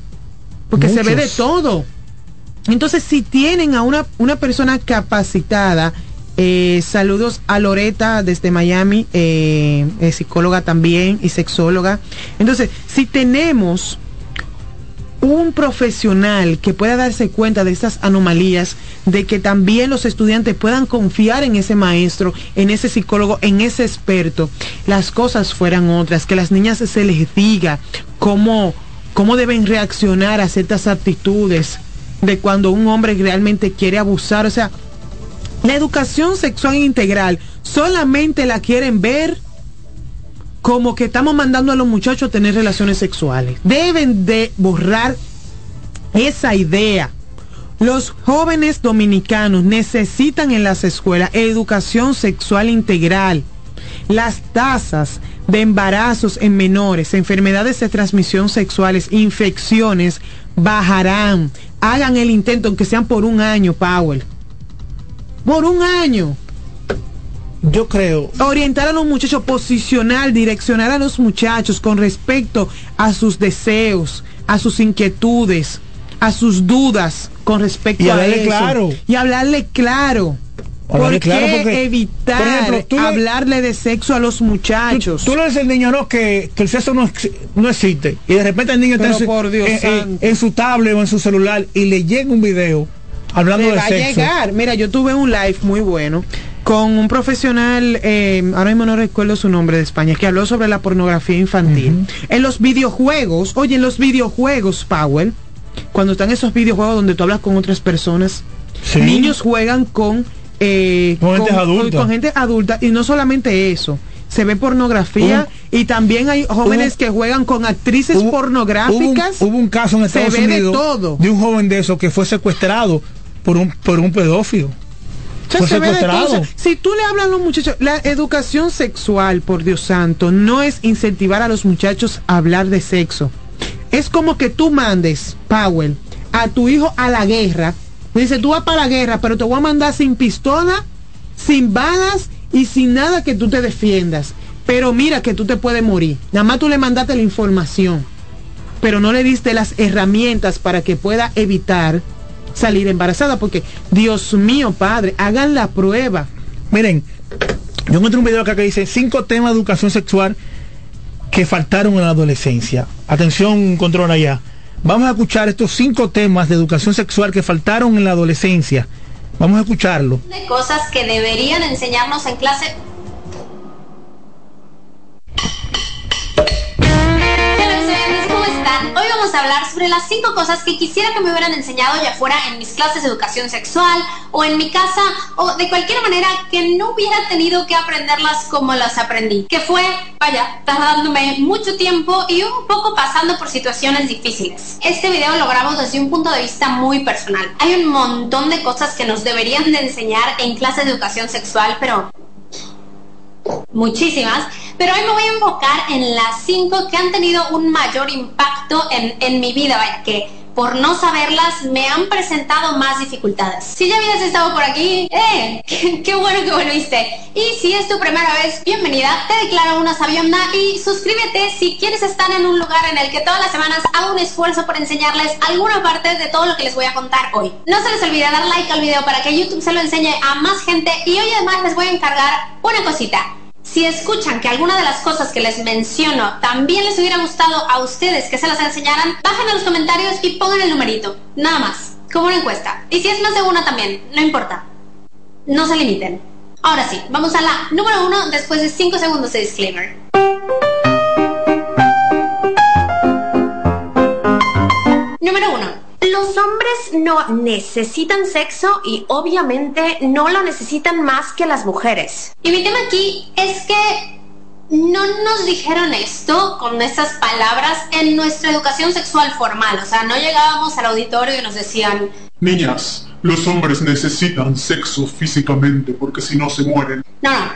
porque se ve de todo. Entonces, si tienen a una, una persona capacitada, eh, saludos a Loreta desde Miami, eh, psicóloga también y sexóloga. Entonces, si tenemos un profesional que pueda darse cuenta de estas anomalías, de que también los estudiantes puedan confiar en ese maestro, en ese psicólogo, en ese experto, las cosas fueran otras, que las niñas se les diga cómo, cómo deben reaccionar a ciertas actitudes de cuando un hombre realmente quiere abusar, o sea, la educación sexual integral solamente la quieren ver como que estamos mandando a los muchachos a tener relaciones sexuales. Deben de borrar esa idea. Los jóvenes dominicanos necesitan en las escuelas educación sexual integral. Las tasas de embarazos en menores, enfermedades de transmisión sexuales, infecciones bajarán. Hagan el intento, aunque sean por un año, Powell. Por un año. Yo creo. Orientar a los muchachos, posicionar, direccionar a los muchachos con respecto a sus deseos, a sus inquietudes, a sus dudas con respecto Y a eso. claro. Y hablarle claro. Hablarle ¿Por claro qué porque, evitar por ejemplo, tú le- hablarle de sexo a los muchachos? Tú, tú le dices al niño no que, que el sexo no, ex- no existe y de repente el niño está en Pero por Dios en- en- santo. en su tablet o en su celular y le llega un video Hablando de va a sexo. llegar. Mira, yo tuve un live muy bueno con un profesional, eh, ahora mismo no recuerdo su nombre de España, que habló sobre la pornografía infantil. En los videojuegos, oye, en los videojuegos, Powell, cuando están esos videojuegos donde tú hablas con otras personas, niños juegan con, eh, Con gente adulta. con gente adulta y no solamente eso. Se ve pornografía y también hay jóvenes que juegan con actrices pornográficas. Hubo un, hubo un caso en Se Estados ve de Unidos todo. de un joven de eso que fue secuestrado por un por un pedófilo. Se ve de si tú le hablas a los muchachos, la educación sexual, por Dios santo, no es incentivar a los muchachos a hablar de sexo. Es como que tú mandes, Powell, a tu hijo a la guerra. Dice, tú vas para la guerra, pero te voy a mandar sin pistola, sin balas y sin nada que tú te defiendas. Pero mira que tú te puedes morir. Nada más tú le mandaste la información, pero no le diste las herramientas para que pueda evitar salir embarazada, porque Dios mío, padre, hagan la prueba. Miren, yo encontré un video acá que dice cinco temas de educación sexual que faltaron en la adolescencia. Atención, control allá. Vamos a escuchar estos cinco temas de educación sexual que faltaron en la adolescencia. Vamos a escucharlo. de cosas que deberían enseñarnos en clase. ¿Cómo están? Hoy vamos a hablar sobre las cinco cosas que quisiera que me hubieran enseñado ya fuera en mis clases de educación sexual o en mi casa o de cualquier manera que no hubiera tenido que aprenderlas como las aprendí. Que fue, vaya, tardándome mucho tiempo y un poco pasando por situaciones difíciles. Este video lo grabo desde un punto de vista muy personal. Hay un montón de cosas que nos deberían de enseñar en clases de educación sexual, pero muchísimas, pero hoy me voy a enfocar en las cinco que han tenido un mayor impacto en, en mi vida, vaya, que por no saberlas me han presentado más dificultades. Si ya habías estado por aquí, ¡eh! ¡Qué, bueno que volviste! Y si es tu primera vez, bienvenida, te declaro una sabionda y suscríbete si quieres estar en un lugar en el que todas las semanas hago un esfuerzo por enseñarles alguna parte de todo lo que les voy a contar hoy. No se les olvide dar like al video para que YouTube se lo enseñe a más gente y hoy además les voy a encargar una cosita. Si escuchan que alguna de las cosas que les menciono también les hubiera gustado a ustedes que se las enseñaran, bajen en los comentarios y pongan el numerito. Nada más, como una encuesta. Y si es más de una también, no importa. No se limiten. Ahora sí, vamos a la número uno después de 5 segundos de disclaimer. Número uno. Los hombres no necesitan sexo y obviamente no lo necesitan más que las mujeres. Y mi tema aquí es que no nos dijeron esto con estas palabras en nuestra educación sexual formal. O sea, no llegábamos al auditorio y nos decían, Niñas, los hombres necesitan sexo físicamente porque si no se mueren. No, no.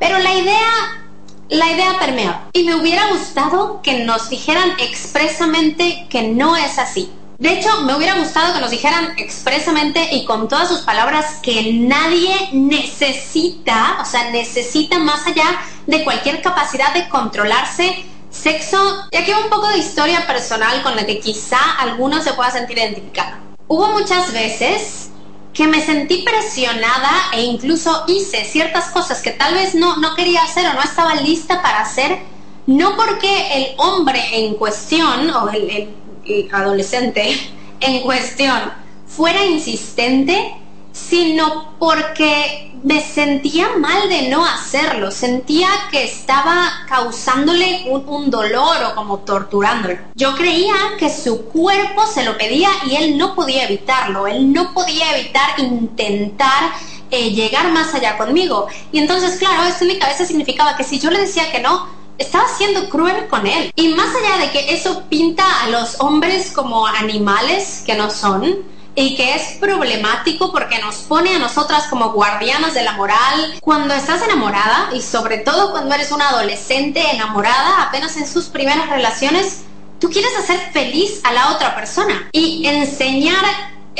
Pero la idea, la idea permeaba. Y me hubiera gustado que nos dijeran expresamente que no es así. De hecho, me hubiera gustado que nos dijeran expresamente y con todas sus palabras que nadie necesita, o sea, necesita más allá de cualquier capacidad de controlarse sexo. Y aquí un poco de historia personal con la que quizá alguno se pueda sentir identificado. Hubo muchas veces que me sentí presionada e incluso hice ciertas cosas que tal vez no, no quería hacer o no estaba lista para hacer, no porque el hombre en cuestión o el- el adolescente <laughs> en cuestión fuera insistente, sino porque me sentía mal de no hacerlo, sentía que estaba causándole un, un dolor o como torturándolo. Yo creía que su cuerpo se lo pedía y él no podía evitarlo, él no podía evitar intentar eh, llegar más allá conmigo. Y entonces, claro, esto en mi cabeza significaba que si yo le decía que no, estaba siendo cruel con él. Y más allá de que eso pinta a los hombres como animales que no son, y que es problemático porque nos pone a nosotras como guardianas de la moral. Cuando estás enamorada, y sobre todo cuando eres una adolescente enamorada, apenas en sus primeras relaciones, tú quieres hacer feliz a la otra persona. Y enseñar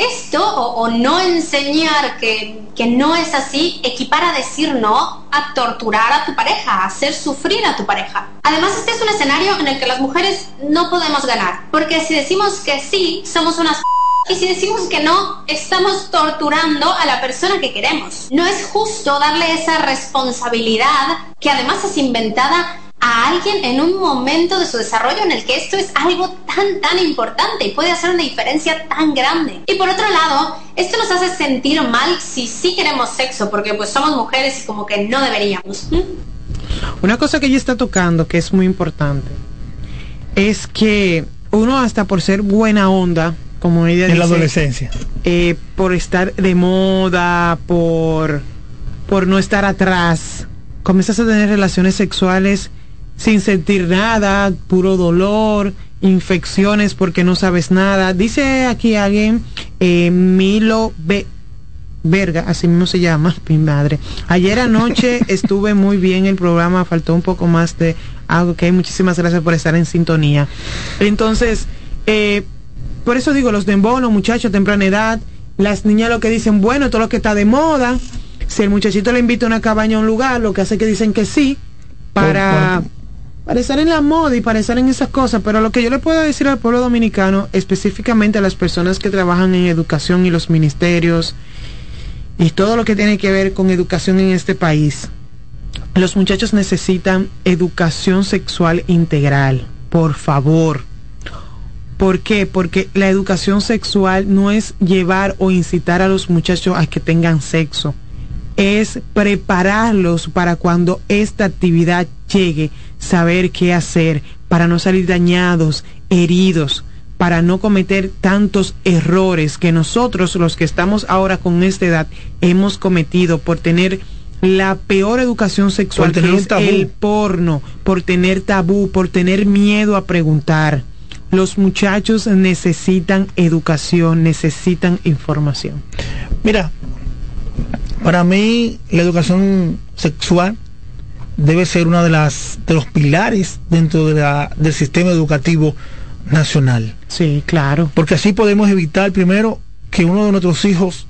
esto o, no enseñar que, que no es así equipara a decir no a torturar a tu pareja, a hacer sufrir a tu pareja. Además, este es un escenario en el que las mujeres no podemos ganar, porque si decimos que sí, somos unas y si decimos que no, estamos torturando a la persona que queremos. No es justo darle esa responsabilidad, que además es inventada, a alguien en un momento de su desarrollo en el que esto es algo tan, tan importante y puede hacer una diferencia tan grande. Y por otro lado, esto nos hace sentir mal si sí queremos sexo, porque pues somos mujeres y como que no deberíamos. Una cosa que ella está tocando que es muy importante es que uno hasta por ser buena onda, como ella En la dice, adolescencia. eh, por estar de moda, por, por no estar atrás, comienzas a tener relaciones sexuales sin sentir nada, puro dolor, infecciones porque no sabes nada. Dice aquí alguien, eh, Milo B. Verga, así mismo se llama, <laughs> mi madre. Ayer anoche <laughs> estuve muy bien el programa, faltó un poco más de algo que muchísimas gracias por estar en sintonía. Entonces, eh, por eso digo, los dembow, los muchachos temprana edad, las niñas lo que dicen, bueno, todo lo que está de moda, si el muchachito le invita a una cabaña a un lugar, lo que hace que dicen que sí, para, para en la moda y para estar en esas cosas, pero lo que yo le puedo decir al pueblo dominicano, específicamente a las personas que trabajan en educación y los ministerios, y todo lo que tiene que ver con educación en este país, los muchachos necesitan educación sexual integral, por favor. ¿Por qué? Porque la educación sexual no es llevar o incitar a los muchachos a que tengan sexo, es prepararlos para cuando esta actividad llegue, saber qué hacer, para no salir dañados, heridos, para no cometer tantos errores que nosotros, los que estamos ahora con esta edad, hemos cometido por tener la peor educación sexual Por tener que es el porno, por tener tabú, por tener miedo a preguntar. Los muchachos necesitan educación, necesitan información. Mira, para mí la educación sexual debe ser una de las de los pilares dentro de la- del sistema educativo nacional. Sí, claro. Porque así podemos evitar primero que uno de nuestros hijos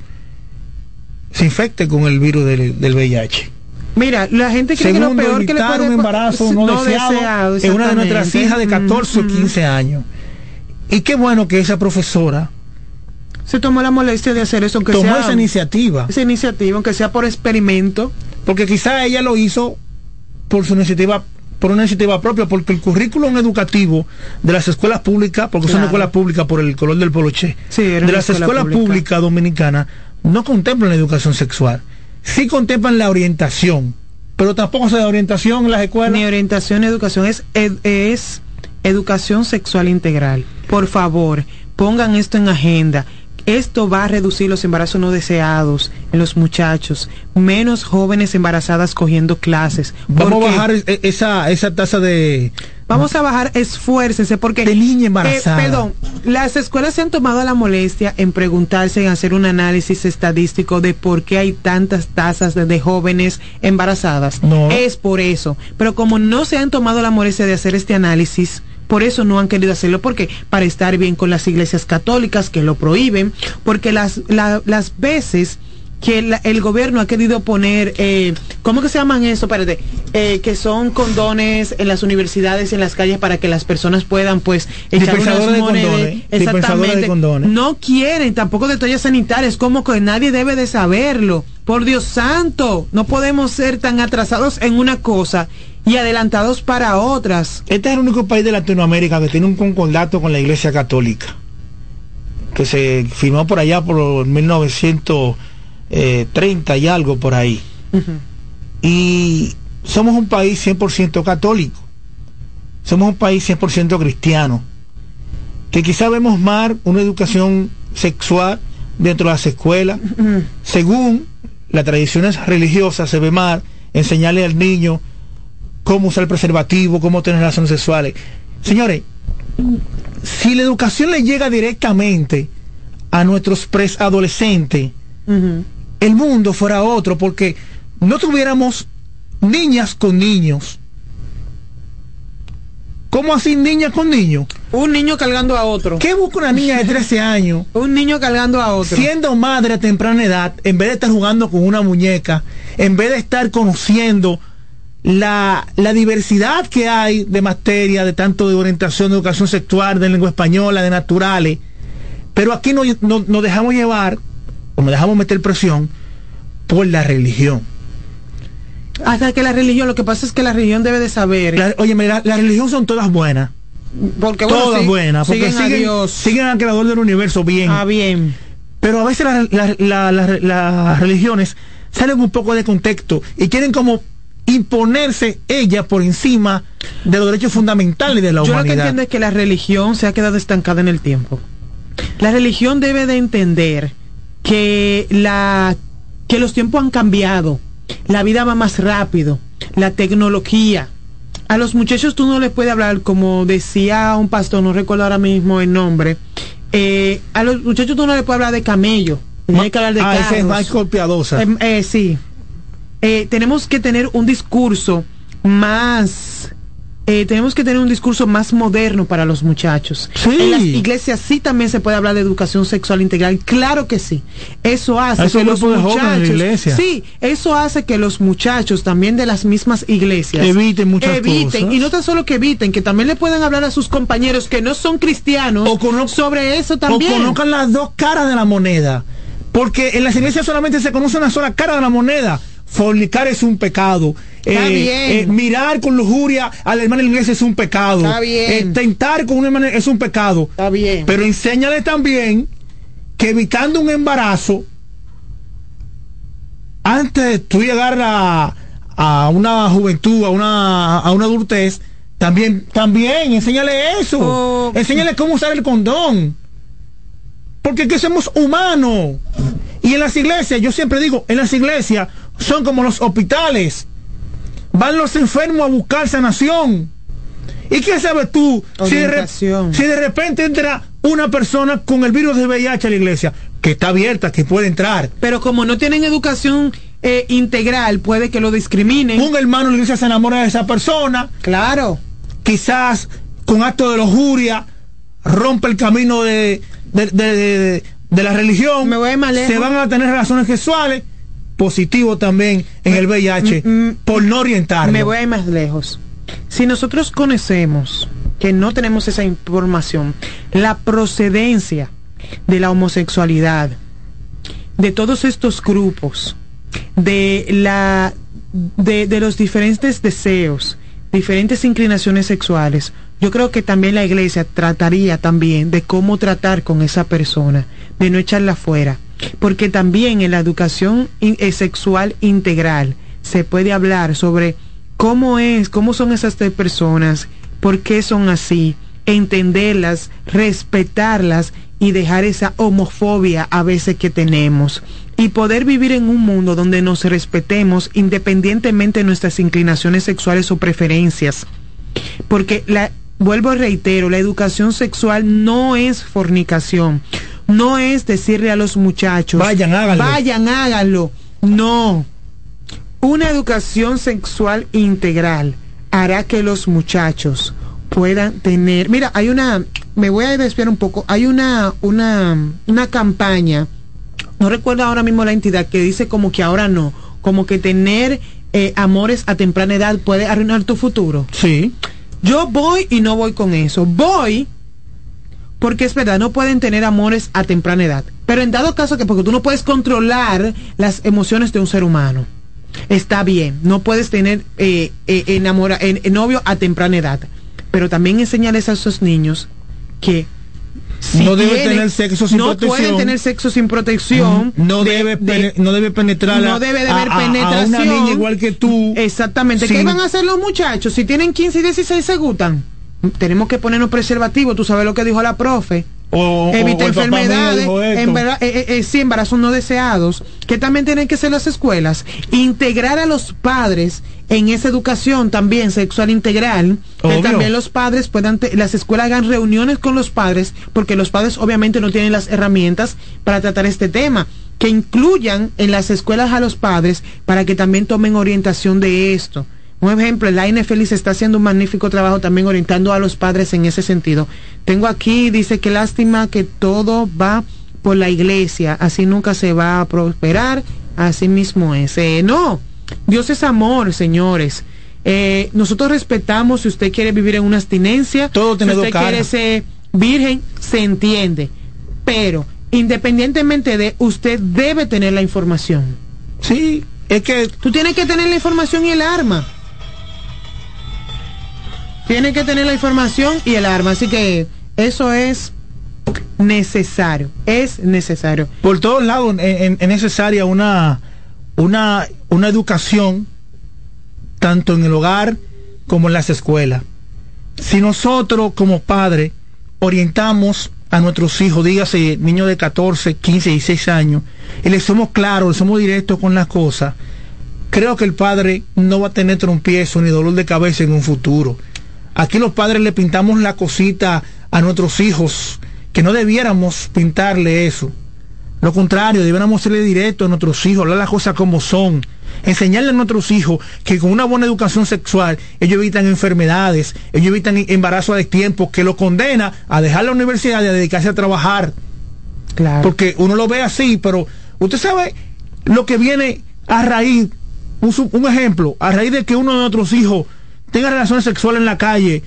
se infecte con el virus del, del VIH. Mira, la gente cree Segundo, que lo peor que le evitar puede un embarazo no, deseado, en una de nuestras hijas de 14 o Mm, 15 años. Y qué bueno que esa profesora se tomó la molestia de hacer eso, aunque tomó sea esa iniciativa. esa iniciativa, aunque sea por experimento. Porque quizá ella lo hizo por su iniciativa por una iniciativa propia, porque el currículum educativo de las escuelas públicas, porque son escuelas públicas por el color del poloche, Sí, de las escuela escuelas pública. públicas dominicanas, no contemplan la educación sexual. Sí contemplan la orientación, pero tampoco se da orientación en las escuelas. Ni orientación ni educación, es, ed- es educación sexual integral. Por favor, pongan esto en agenda. Esto va a reducir los embarazos no deseados en los muchachos, menos jóvenes embarazadas cogiendo clases. Vamos a bajar e- esa, esa tasa de... Vamos a bajar, esfuércense, porque... De niña embarazada. Eh, perdón, las escuelas se han tomado la molestia en preguntarse, en hacer un análisis estadístico de por qué hay tantas tasas de, de jóvenes embarazadas. No. Es por eso. Pero como no se han tomado la molestia de hacer este análisis, por eso no han querido hacerlo, porque para estar bien con las iglesias católicas que lo prohíben, porque las, la- las veces que el gobierno ha querido poner, eh, ¿cómo que se llaman eso? Espérate, eh, que son condones en las universidades en las calles para que las personas puedan, pues, echar unas de monedas. condones, Exactamente. condones. No quieren tampoco de toallas sanitarias, como que nadie debe de saberlo. Por Dios santo, no podemos ser tan atrasados en una cosa y adelantados para otras. Este es el único país de Latinoamérica que tiene un concordato con la Iglesia Católica, que se firmó por allá por 1930 y algo por ahí. Y somos un país 100% católico, somos un país 100% cristiano, que quizá vemos mal una educación sexual dentro de las escuelas, según las tradiciones religiosas se ve mal enseñarle al niño cómo usar el preservativo, cómo tener relaciones sexuales. Señores, si la educación le llega directamente a nuestros preadolescentes, el mundo fuera otro, porque no tuviéramos niñas con niños. ¿Cómo así niñas con niños? Un niño cargando a otro. ¿Qué busca una niña de 13 <laughs> años? Un niño cargando a otro. Siendo madre a temprana edad, en vez de estar jugando con una muñeca, en vez de estar conociendo la, la diversidad que hay de materia, de tanto de orientación, de educación sexual, de lengua española, de naturales, pero aquí no- no- nos dejamos llevar, o nos dejamos meter presión, por la religión. Hasta que la religión, lo que pasa es que la religión debe de saber. La- oye, mira, la religión son todas buenas. porque bueno, todas sí, buenas. Porque siguen a Dios. siguen al creador del universo bien. Ah, bien. Pero a veces la- la- la- la- las religiones salen un poco de contexto y quieren como imponerse ella por encima de los derechos fundamentales de la Yo lo que humanidad. entiendo es que la religión se ha quedado estancada en el tiempo. La religión debe de entender que la que los tiempos han cambiado, la vida va más rápido, la tecnología. A los muchachos tú no les puedes hablar, como decía un pastor, no recuerdo ahora mismo el nombre. eh, a los muchachos tú no les puedes hablar de camello, no hay que hablar de Ah, ese es. Michael Piadosa. Em, eh, sí. Eh, tenemos que tener un discurso más. eh, tenemos que tener un discurso más moderno para los muchachos. En las iglesias sí también se puede hablar de educación sexual integral. Claro que sí. Eso hace Hay que los de muchachos. Sí, eso hace que los muchachos también de las mismas iglesias Eviten muchas eviten, cosas. Y no tan solo que eviten, que también le puedan hablar a sus compañeros que no son cristianos sobre eso también. O conozcan las dos caras de la moneda. Porque en las iglesias solamente se conoce una sola cara de la moneda. Fornicar es un pecado. Está bien. eh, mirar con lujuria al hermano en la iglesia es un pecado. Está bien. Eh, tentar con un hermano es un pecado. Está bien. Pero enséñale también que evitando un embarazo, antes de tú llegar a, a una juventud, a una, a una adultez, también, también, enséñale eso. Oh. Enséñale cómo usar el condón. Porque que somos humanos. Y en las iglesias, yo siempre digo, en las iglesias son como los hospitales. Van los enfermos a buscar sanación. ¿Y qué sabes tú si de, si de repente entra una persona con el virus de VIH a la iglesia? Que está abierta, que puede entrar. Pero como no tienen educación eh, integral, puede que lo discriminen. Un hermano en la iglesia se enamora de esa persona. Claro. Quizás con acto de lujuria rompe el camino de, de, de- de- de la religión. más lejos. Se van a tener relaciones sexuales. Positivo también en el VIH por no orientarlo. Me voy a ir más lejos. Si nosotros conocemos que no tenemos esa información, la procedencia de la homosexualidad, de todos estos grupos, de la de, de los diferentes deseos, diferentes inclinaciones sexuales, yo creo que también la iglesia trataría también de cómo tratar con esa persona, de no echarla fuera, porque también en la educación eh, sexual integral se puede hablar sobre cómo es, cómo son esas tres personas, por qué son así, entenderlas, respetarlas y dejar esa homofobia a veces que tenemos y poder vivir en un mundo donde nos respetemos independientemente de nuestras inclinaciones sexuales o preferencias. Porque la vuelvo y reitero, la educación sexual no es fornicación. No es decirle a los muchachos, Vayan, háganlo. Vayan, háganlo. No. Una educación sexual integral hará que los muchachos puedan tener. Mira, hay una. Me voy a desviar un poco. Hay una, una, una campaña. No recuerdo ahora mismo la entidad que dice como que ahora no. Como que tener eh, amores a temprana edad puede arruinar tu futuro. Sí. Yo voy y no voy con eso. Voy porque es verdad, no pueden tener amores a temprana edad. Pero en dado caso que porque tú no puedes controlar las emociones de un ser humano, está bien, no puedes tener eh, eh, enamora, en, en novio a temprana edad. Pero también enseñarles a esos niños que si no debe tener sexo sin no protección. pueden tener sexo sin protección. No de- debe, de- no debe penetrar no a- debe de a- haber a- a penetración. una niña igual que tú. Exactamente. ¿Qué van a hacer los muchachos? Si tienen 15 y 16 se gustan. Tenemos que ponernos preservativos. Tú sabes lo que dijo la profe. O- Evita o enfermedades, eh, eh, eh, sí, embarazos no deseados, que también tienen que ser las escuelas. Integrar a los padres en esa educación también sexual integral, que también los padres puedan, las escuelas hagan reuniones con los padres, porque los padres obviamente no tienen las herramientas para tratar este tema. Que incluyan en las escuelas a los padres para que también tomen orientación de esto. Un ejemplo, el AINE Feliz está haciendo un magnífico trabajo también orientando a los padres en ese sentido. Tengo aquí, dice que lástima que todo va por la iglesia, así nunca se va a prosperar, así mismo es. Eh, no, Dios es amor, señores. Eh, nosotros respetamos si usted quiere vivir en una abstinencia, Todo tiene si usted quiere ser virgen, se entiende. Pero, independientemente de, usted debe tener la información. Sí, Es que tú tienes que tener la información y el arma. Tienes que tener la información y el arma, así que eso es necesario, es necesario. Por todos lados es necesaria una, una, una educación, tanto en el hogar como en las escuelas. Si nosotros como padres orientamos a nuestros hijos, dígase niños de 14, 15, 16 años, y le somos claros, le somos directos con las cosas, creo que el padre no va a tener trompiezo ni dolor de cabeza en un futuro. Aquí los padres le pintamos la cosita a nuestros hijos, que no debiéramos pintarle eso. Lo contrario, debiéramos serle directo a nuestros hijos, hablar las cosas como son. Enseñarle a nuestros hijos que con una buena educación sexual ellos evitan enfermedades, ellos evitan embarazo a tiempo, que lo condena a dejar la universidad y a dedicarse a trabajar. Claro. Porque uno lo ve así, pero usted sabe lo que viene a raíz, un, un ejemplo, a raíz de que uno de nuestros hijos tenga relaciones sexuales en la calle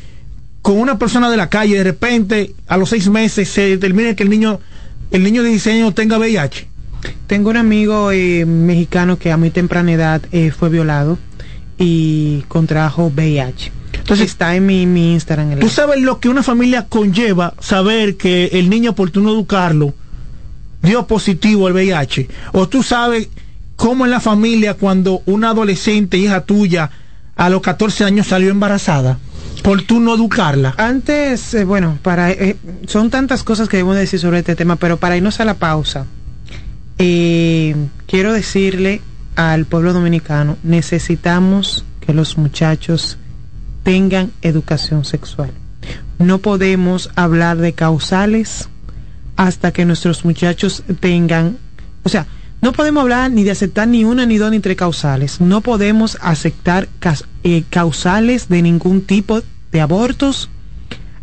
con una persona de la calle, de repente a los seis meses se determina que el niño, el niño de diseño tenga VIH. Tengo un amigo eh, mexicano que a muy temprana edad eh, fue violado y contrajo VIH. Entonces está en mi, mi Instagram. Tú sabes lo que una familia conlleva saber que el niño por tú no educarlo dio positivo al VIH. O tú sabes cómo en la familia cuando una adolescente hija tuya a los 14 años salió embarazada por tú no educarla? Antes, eh, bueno, para eh, son tantas cosas que debemos decir sobre este tema, pero para irnos a la pausa, eh, quiero decirle al pueblo dominicano, necesitamos que los muchachos tengan educación sexual. No podemos hablar de causales hasta que nuestros muchachos tengan, o sea, no podemos hablar ni de aceptar ni una, ni dos, ni tres causales. No podemos aceptar causales de ningún tipo de abortos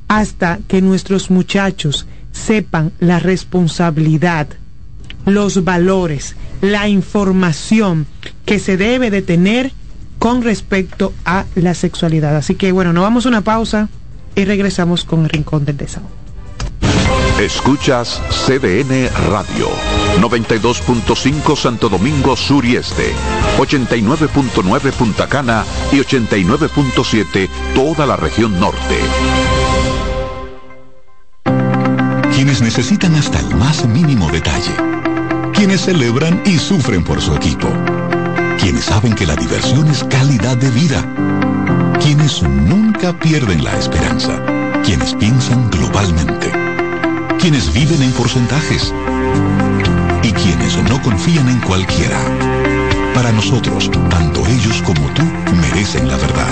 hasta que nuestros muchachos sepan la responsabilidad, los valores, la información que se debe de tener con respecto a la sexualidad. Así que bueno, nos vamos a una pausa y regresamos con el Rincón del Desahogo. Escuchas CDN Radio, 92.5 Santo Domingo Sur y Este, 89.9 Punta Cana y 89.7 toda la región norte. Quienes necesitan hasta el más mínimo detalle. Quienes celebran y sufren por su equipo. Quienes saben que la diversión es calidad de vida. Quienes nunca pierden la esperanza. Quienes piensan globalmente quienes viven en porcentajes y quienes no confían en cualquiera. Para nosotros, tanto ellos como tú merecen la verdad.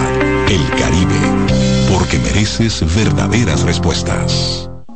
El Caribe, porque mereces verdaderas respuestas.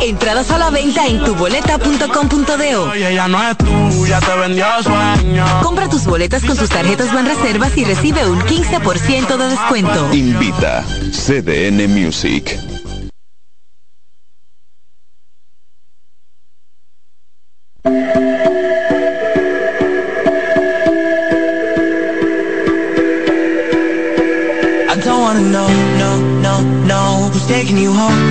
Entradas a la venta en tuboleta.com.do. Compra tus boletas con tus tarjetas Reservas y recibe un 15% de descuento. Invita CDN Music. I don't wanna know, no, no, no Who's taking you home,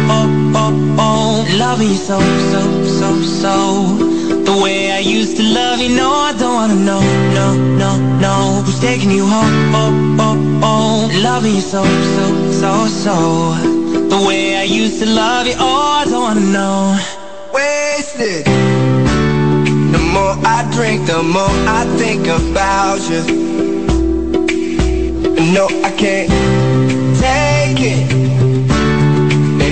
Loving you so, so, so, so. The way I used to love you, no I don't wanna know, no, no, no. Who's taking you home, oh, oh, oh? Loving you so, so, so, so. The way I used to love you, oh I don't wanna know. Wasted. The more I drink, the more I think about you. No, I can't take it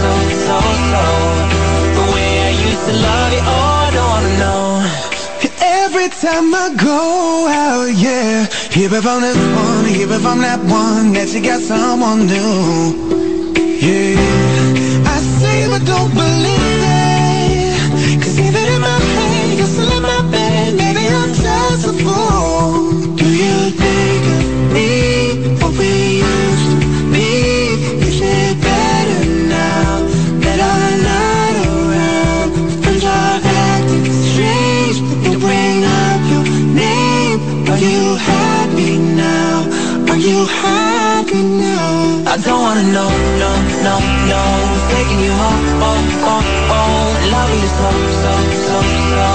so, so, so The way I used to love you, oh, I don't wanna know Every time I go out, yeah. Hear about this one, hear about that one That you got someone new, yeah. I say but don't believe broken now. I don't wanna know, no, no, no. What's taking you home, oh, oh, oh. Loving you so, so, so, so.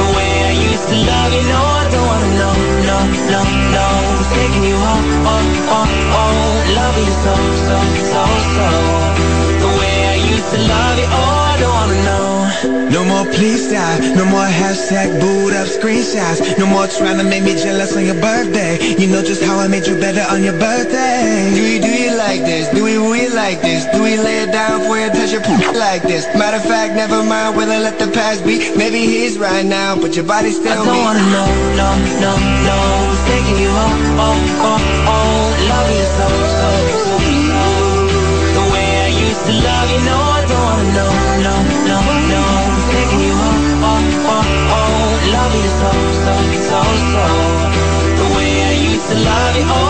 The way I used to love you, no, I don't wanna know, no, no, no. What's taking you home, oh, oh, oh. Loving you so, so, so, so. The way I used to love you, oh. No more please stop, no more hashtag boot up screenshots No more trying to make me jealous on your birthday You know just how I made you better on your birthday Do we do you like this? Do we we like this? Do we lay it down for you, touch your poop like this? Matter of fact, never mind, will I let the past be? Maybe he's right now, but your body still I don't me. wanna know, no, no, no Taking you home, oh, oh, oh Love you so, so so, so, so, so. The way I used to love you, oh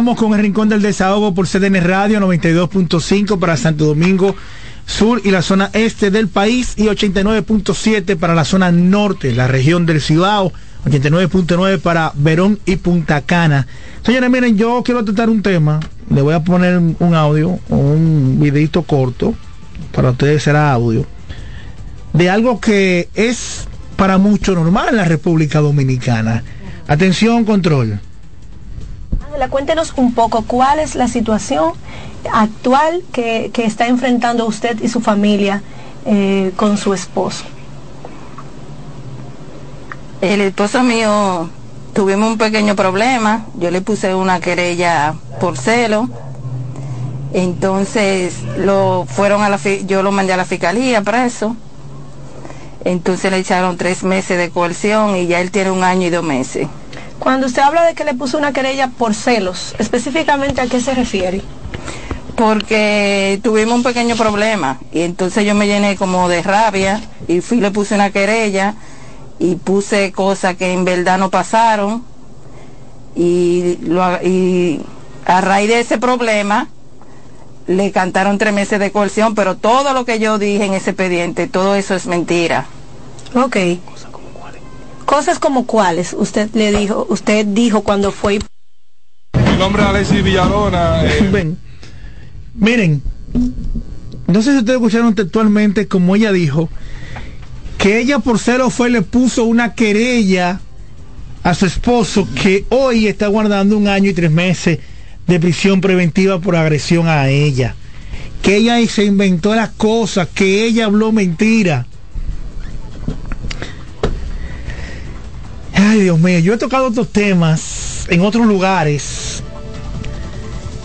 con el Rincón del Desahogo por CDN Radio 92.5 para Santo Domingo Sur y la zona este del país y 89.7 para la zona norte, la región del Cibao, 89.9 para Verón y Punta Cana. Señores, miren, yo quiero tratar un tema, le voy a poner un audio un videito corto, para ustedes será audio, de algo que es para mucho normal en la República Dominicana. Atención, control. Ángela, cuéntenos un poco cuál es la situación actual que, que está enfrentando usted y su familia eh, con su esposo. El esposo mío tuvimos un pequeño problema. Yo le puse una querella por celo. Entonces lo fueron a la yo lo mandé a la fiscalía preso. Entonces le echaron tres meses de coerción y ya él tiene un año y dos meses. Cuando usted habla de que le puso una querella por celos, específicamente a qué se refiere? Porque tuvimos un pequeño problema y entonces yo me llené como de rabia y fui le puse una querella y puse cosas que en verdad no pasaron y, lo y a raíz de ese problema le cantaron tres meses de coerción, pero todo lo que yo dije en ese expediente, todo eso es mentira. Ok. Cosas como cuáles usted le dijo, usted dijo cuando fue Mi nombre es Alexis Villalona. eh, <laughs> Ven, miren, no sé si ustedes escucharon textualmente como ella dijo, que ella por celo fue y le puso una querella a su esposo que hoy está guardando un año y tres meses de prisión preventiva por agresión a ella. Que ella se inventó las cosas, que ella habló mentira. Ay, Dios mío, yo he tocado otros temas en otros lugares.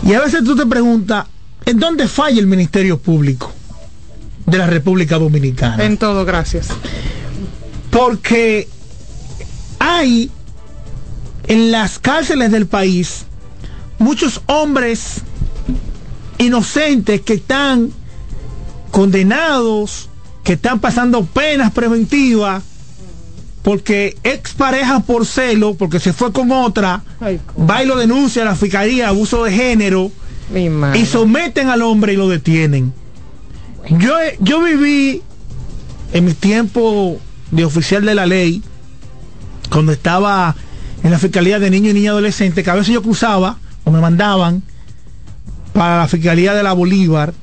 Y a veces tú te preguntas, ¿en dónde falla el Ministerio Público de la República Dominicana? En todo, gracias. Porque hay en las cárceles del país muchos hombres inocentes que están condenados, que están pasando penas preventivas, porque ex pareja por celo, porque se fue con otra, va y lo denuncia a la fiscalía, abuso de género, y someten al hombre y lo detienen. Yo, yo viví en mi tiempo de oficial de la ley, cuando estaba en la Fiscalía de Niños y Niñas Adolescentes, que a veces yo cruzaba o me mandaban para la Fiscalía de la Bolívar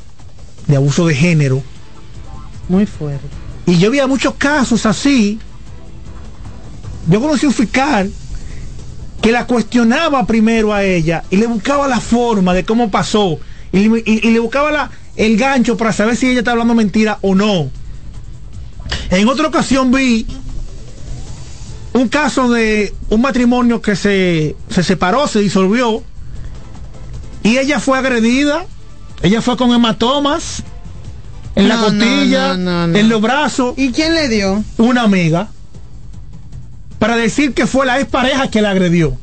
de abuso de género. Muy fuerte. Y yo veía muchos casos así. Yo conocí un fiscal que la cuestionaba primero a ella y le buscaba la forma de cómo pasó y, le- y- y le buscaba la- el gancho para saber si ella está hablando mentira o no. En otra ocasión vi un caso de un matrimonio que se, se separó, se disolvió y ella fue agredida, ella fue con hematomas en la No, costilla, no, no, no. en los brazos. ¿Y quién le dio? Una amiga. Para decir que fue la expareja que la agredió.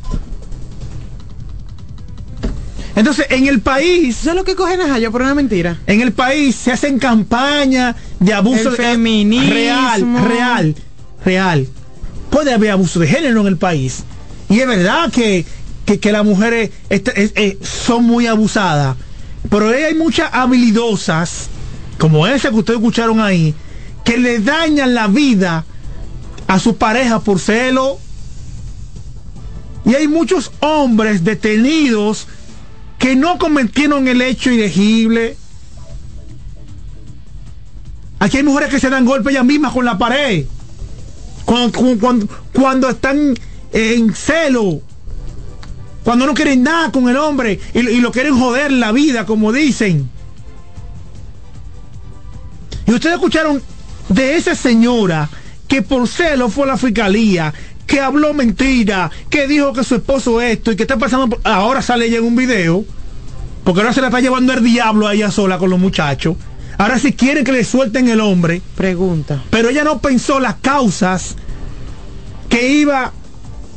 Entonces, en el país. ¿Eso es lo que cogen a yo por una mentira? En el país se hacen campañas de abuso El de- feminismo. real, real, real. Puede haber abuso de género en el país. Y es verdad que, que, que las mujeres es- es- son muy abusadas. Pero hay muchas habilidosas, como esa que ustedes escucharon ahí, que le dañan la vida a sus parejas por celo. Y hay muchos hombres detenidos que no cometieron el hecho ilegible. Aquí hay mujeres que se dan golpes ellas mismas con la pared. Cuando, cu- cuando, cuando están en celo. Cuando no quieren nada con el hombre y, y lo quieren joder la vida, como dicen. Y ustedes escucharon de esa señora que por celo fue la fiscalía, que habló mentira, que dijo que su esposo esto y que está pasando por- Ahora sale ella en un video, porque ahora se la está llevando el diablo a ella sola con los muchachos. Ahora si quieren que le suelten el hombre. Pregunta. Pero ella no pensó las causas que iba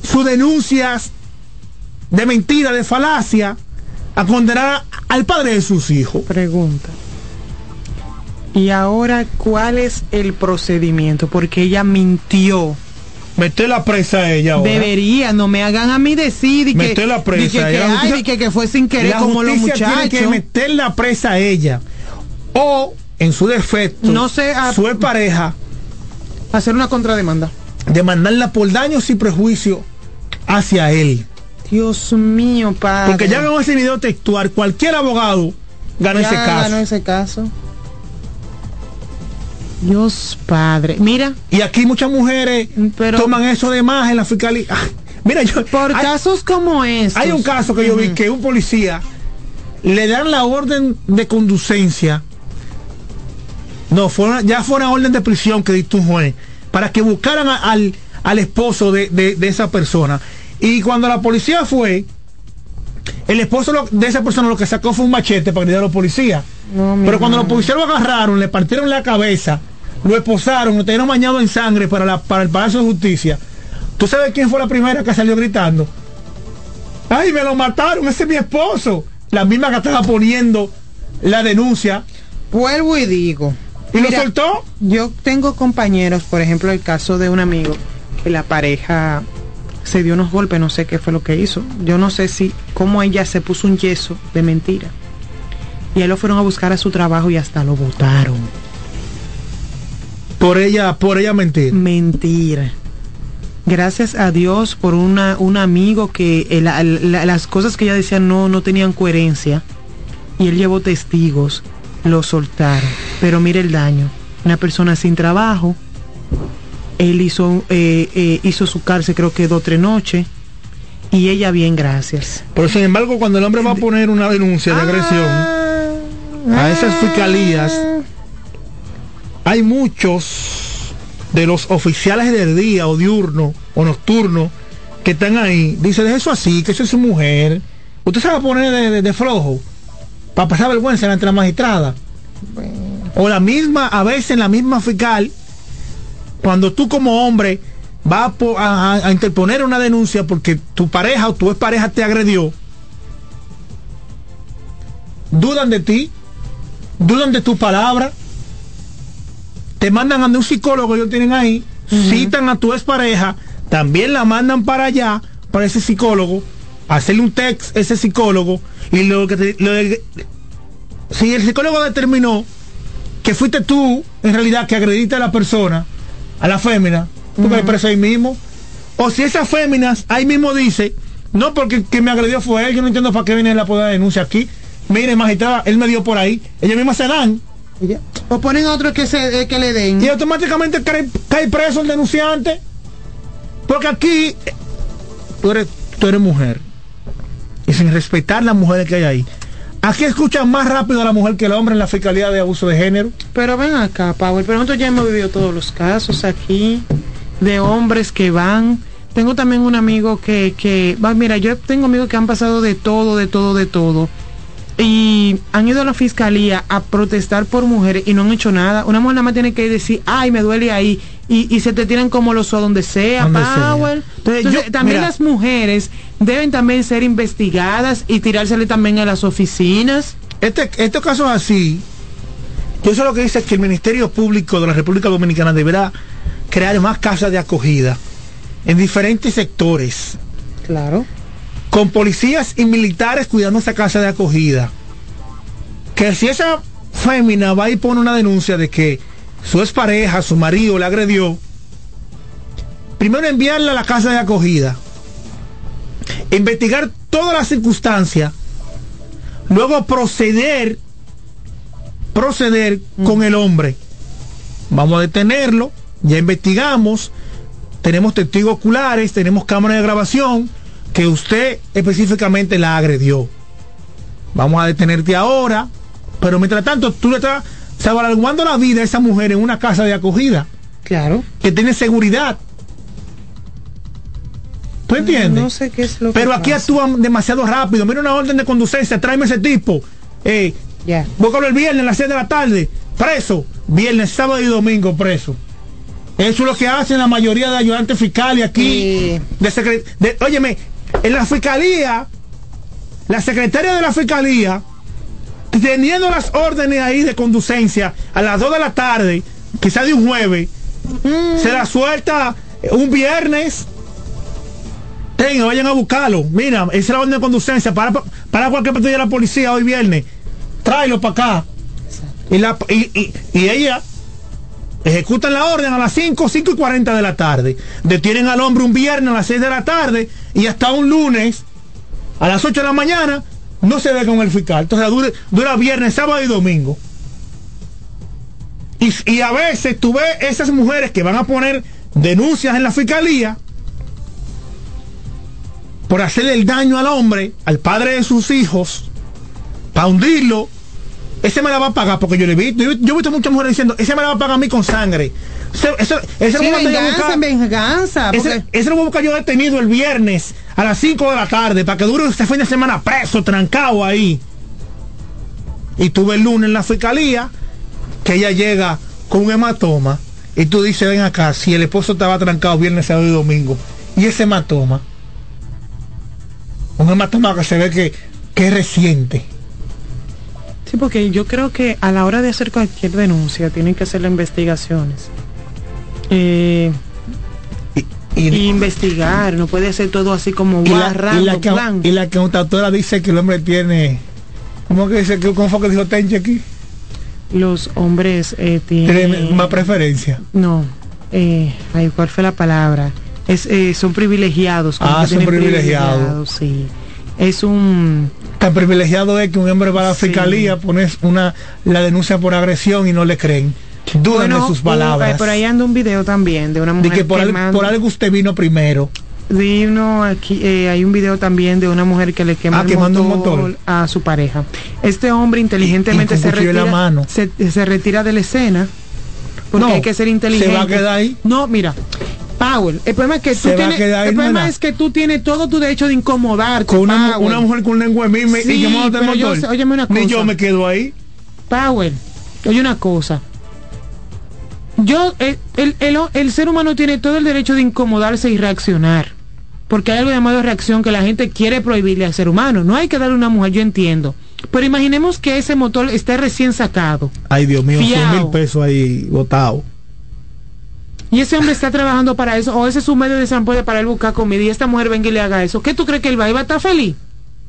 sus denuncias de mentira, de falacia, a condenar al padre de sus hijos. Pregunta. Y ahora, ¿cuál es el procedimiento? Porque ella mintió Meterla presa a ella ahora. Debería, no me hagan a mí decir y que, Meterla presa di que, a que. La ay, fue sin querer la como los muchachos. Tiene que meterla presa a ella. O, en su defecto, No sé, a- su pareja, hacer una contrademanda. demandarla por daños y prejuicios hacia él. Dios mío, padre. Porque ya con ese video textual, cualquier abogado gana Ya ese caso. ganó ese caso. Dios padre. Mira. Y aquí muchas mujeres toman eso de más en la fiscalía. Ah, Mira, yo. Por casos como estos. Hay un caso que yo vi que un policía le dan la orden de conducencia. No, ya fue una orden de prisión que dictó un juez para que buscaran a- al, al esposo de, de- de esa persona. Y cuando la policía fue, el esposo lo- de esa persona lo que sacó fue un machete para gritar a los policías. Pero cuando los policías lo agarraron, le partieron la cabeza, lo esposaron, lo tenían bañado en sangre para, la, para el Palacio de Justicia. ¿Tú sabes quién fue la primera que salió gritando? ¡Ay, me lo mataron! Ese es mi esposo. La misma que estaba poniendo la denuncia. Vuelvo y digo. ¿Y lo soltó? Yo tengo compañeros, por ejemplo, el caso de un amigo que la pareja se dio unos golpes, no sé qué fue lo que hizo. Yo no sé si cómo ella se puso un yeso de mentira. Y él lo fueron a buscar a su trabajo y hasta lo votaron. Por ella, por ella mentir. Mentira. Gracias a Dios por una, un amigo que eh, la- la- las cosas que ella decía no, no tenían coherencia. Y él llevó testigos, lo soltaron. Pero mire el daño. Una persona sin trabajo. Él hizo, eh, eh, hizo su cárcel creo que dos o tres noches. Y ella bien, gracias. Pero sin embargo, cuando el hombre va a poner una denuncia de agresión a esas fiscalías, hay muchos de los oficiales del día o diurno o nocturno que están ahí. Dice, deje eso así, que eso es su mujer. Usted se va a poner de, flojo para pasar vergüenza ante la magistrada. O la misma, a veces la misma fiscal, cuando tú como hombre vas a interponer una denuncia porque tu pareja o tu expareja te agredió, dudan de ti, dudan de tu palabra, te mandan a un psicólogo ellos tienen ahí, citan a tu expareja, también la mandan para allá, para ese psicólogo, hacerle un text a ese psicólogo, y lo que te- lo de- si el psicólogo determinó que fuiste tú, en realidad, que agrediste a la persona, a la fémina, tú me preso ahí mismo. O si esas féminas ahí mismo dice, no porque que me agredió fue él, yo no entiendo para qué viene la poder denuncia aquí. Mire, magistrada, él me dio por ahí. Ellas mismas se dan. O ponen a otro que, se, eh, que le den. Y automáticamente cae, cae preso el denunciante. Porque aquí tú eres, tú eres mujer. Y sin respetar las mujeres que hay ahí. Aquí escuchan más rápido a la mujer que el hombre en la fiscalía de abuso de género. Pero ven acá, Power, pero nosotros ya hemos vivido todos los casos aquí de hombres que van. Tengo también un amigo que, que va, mira, yo tengo amigos que han pasado de todo, de todo, de todo. Y han ido a la fiscalía a protestar por mujeres y no han hecho nada. Una mujer nada más tiene que decir, ay, me duele ahí. Y, y se te tiran como los a donde sea, Donde sea. Power. Entonces, Entonces, yo- también mira. las mujeres deben también ser investigadas y tirársele también a las oficinas. Este, estos casos así, yo eso lo que dice es que el Ministerio Público de la República Dominicana deberá crear más casas de acogida en diferentes sectores, Claro. Con policías y militares cuidando esa casa de acogida. Que si esa fémina va y pone una denuncia de que su expareja, su marido le agredió, primero enviarla a la casa de acogida, investigar todas las circunstancias, luego proceder, proceder con el hombre. Vamos a detenerlo, ya investigamos, tenemos testigos oculares, tenemos cámaras de grabación, que usted específicamente la agredió. Vamos a detenerte ahora, pero mientras tanto tú le estás salvaguardando la vida a esa mujer en una casa de acogida. Claro. Que tiene seguridad. ¿Tú entiendes? No sé qué es lo que Pero aquí pasa. actúan demasiado rápido. Mira una orden de conducencia, tráeme ese tipo. Eh, Ya. búscalo el viernes a las 6 de la tarde. Preso. Viernes, sábado y domingo preso. Eso es lo que hacen la mayoría de ayudantes fiscales aquí. De secre- de- óyeme, en la fiscalía, la secretaria de la fiscalía, teniendo las órdenes ahí de conducencia a las 2 de la tarde, quizá de un jueves, se la suelta un viernes, tenga, vayan a buscarlo. Mira, esa es la orden de conducencia. Para, para cualquier patrulla de la policía hoy viernes. Tráelo para acá. Y, la, y, y- y ella ejecutan la orden a las 5, 5 y 40 de la tarde. Detienen al hombre un viernes a las 6 de la tarde y hasta un lunes a las 8 de la mañana no se ve con el fiscal. Entonces dura, viernes, sábado y domingo. Y, y a veces tú ves esas mujeres que van a poner denuncias en la fiscalía por hacerle el daño al hombre, al padre de sus hijos, para hundirlo. Ese me la va a pagar porque yo le vi. Yo, yo he visto muchas mujeres diciendo, ese me la va a pagar a mí con sangre. Ese, ese, ese Sí, lo voy a venganza, buscar- venganza. ese, ese lo voy a buscar yo detenido el viernes a las 5 de la tarde para que dure este fin de semana preso, trancado ahí. Y tuve el lunes en la fiscalía que ella llega con un hematoma y tú dices, ven acá, si el esposo estaba trancado viernes, sábado y domingo, y ese hematoma, un hematoma que se ve que, que es reciente. Sí, porque yo creo que a la hora de hacer cualquier denuncia tienen que hacer las investigaciones. Eh, y, investigar, no puede ser todo así como Y la, y la que- plan. y la contadora dice que el hombre tiene, ¿cómo que dice? que- ¿Cómo fue que dijo Tenche aquí? Los hombres eh, Tiene tienen... más preferencia. No, eh, ay, ¿cuál fue la palabra? Es, eh, son privilegiados. Ah, son tienen privilegiados. Sí. Es un... Tan privilegiado es que un hombre va a la Sí. fiscalía, pones una la denuncia por agresión y no le creen. Dudan Bueno, de sus uh, palabras. eh, por ahí anda un video también de una de mujer que por, que al- manda- por algo usted vino primero. Vino aquí, eh, hay un video también de una mujer que le quema Ah, el motor motor. a su pareja. Este hombre inteligentemente Y- y con se retira, la mano. Se, se retira de la escena porque No, hay que ser inteligente. se va a quedar ahí. No, mira, Powell, el problema es que tú tienes, el problema es que tú tienes todo tu derecho de incomodarte. Con una, mujer con lengua de mí me- Sí, y el yo motor. sé- óyeme una Ni cosa. yo me quedo ahí. Powell, oye una cosa. Yo, el, el, el- el ser humano tiene todo el derecho de incomodarse y reaccionar. Porque hay algo llamado reacción que la gente quiere prohibirle al ser humano. No hay que darle a una mujer, yo entiendo. Pero imaginemos que ese motor esté recién sacado. Ay, Dios mío, 100 Fiao. mil pesos ahí botado. Y ese hombre está trabajando para eso. O ese es su medio de transporte para él buscar comida. Y esta mujer venga y le haga eso. ¿Qué tú crees que él va? ¿Él va a estar feliz?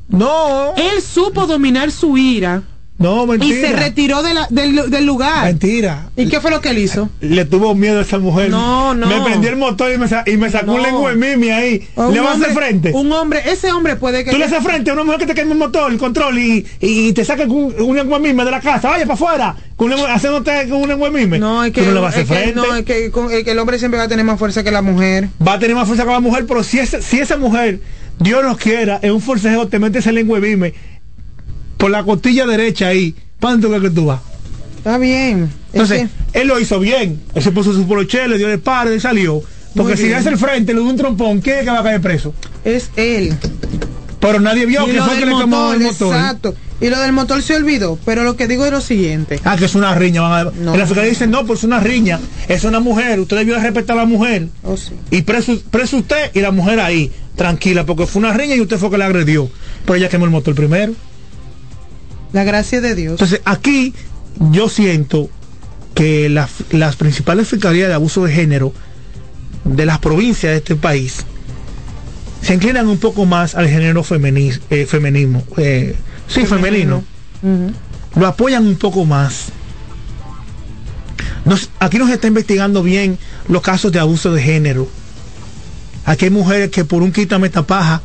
No. Él supo dominar su ira. No, Y mentira. se retiró de la- del, del lugar. Mentira. ¿Y qué fue lo que él hizo? Le tuvo miedo a esa mujer. No, no. Me prendió el motor y me, sa- y me sacó un lengua de mimi ahí. Un le va a hacer frente. Un hombre, ese hombre puede que. Tú le haces frente a una mujer que te quema el motor, el control y, y te saca con un lengua de mime de la casa. Vaya para afuera. Con un haciéndote con un lengua de mime. No, es que, Tú no le vas a hacer es que- frente. no, es que, con- es que el hombre siempre va a tener más fuerza que la mujer. Va a tener más fuerza que la mujer, pero si, esa- si esa mujer, Dios nos quiera, en un forcejeo te mete ese lengua de mime por la costilla derecha ahí. ¿Para dónde que tú vas? Está bien. Entonces, él lo hizo bien. Él se puso su poloche, le dio el paro y salió. Porque si le hace el frente, le dio un trompón, ¿quién es que va a caer preso? Es él. Pero nadie vio Y que fue que le motor, el motor. Exacto. Y lo del motor se olvidó. Pero lo que digo es lo siguiente. Ah, que es una riña. Van a... No. En la fiscalía dicen, no, pues es una riña. Es una mujer. Usted debió respetar a la mujer. Oh, sí. Y preso, preso usted y la mujer ahí. Tranquila, porque fue una riña y usted fue que la agredió. Pero ella quemó el motor primero. La gracia de Dios. Entonces, aquí yo siento que las, las principales fiscalías de abuso de género de las provincias de este país se inclinan un poco más al género femeni- eh, feminismo. eh, sí, femenino. Lo apoyan un poco más. Nos- aquí nos está investigando bien los casos de abuso de género. Aquí hay mujeres que por un quítame esta paja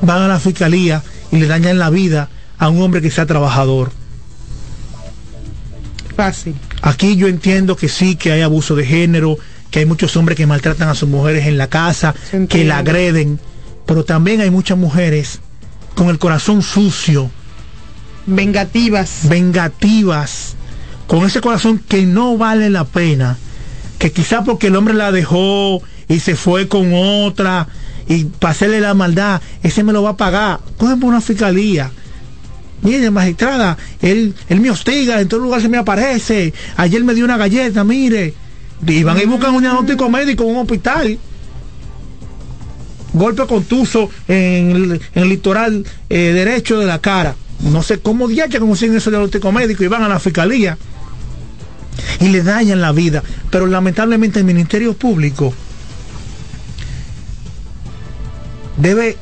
van a la fiscalía y le dañan la vida a un hombre que sea trabajador. Fácil. Aquí yo entiendo que sí, que hay abuso de género, que hay muchos hombres que maltratan a sus mujeres en la casa, que la agreden, pero también hay muchas mujeres con el corazón sucio, Vengativas. vengativas, con ese corazón que no vale la pena, que quizá porque el hombre la dejó y se fue con otra y para hacerle la maldad, ese me lo va a pagar. Cogen por una fiscalía. Mire, magistrada, él, él me hostiga, en todo lugar se me aparece. Ayer me dio una galleta, mire. Y van y buscan un diagnóstico médico en un hospital. Golpe contuso en el, en litoral eh, derecho de la cara. No sé cómo diacha consiguen ese diagnóstico médico y van a la fiscalía y le dañan la vida. Pero lamentablemente el Ministerio Público debe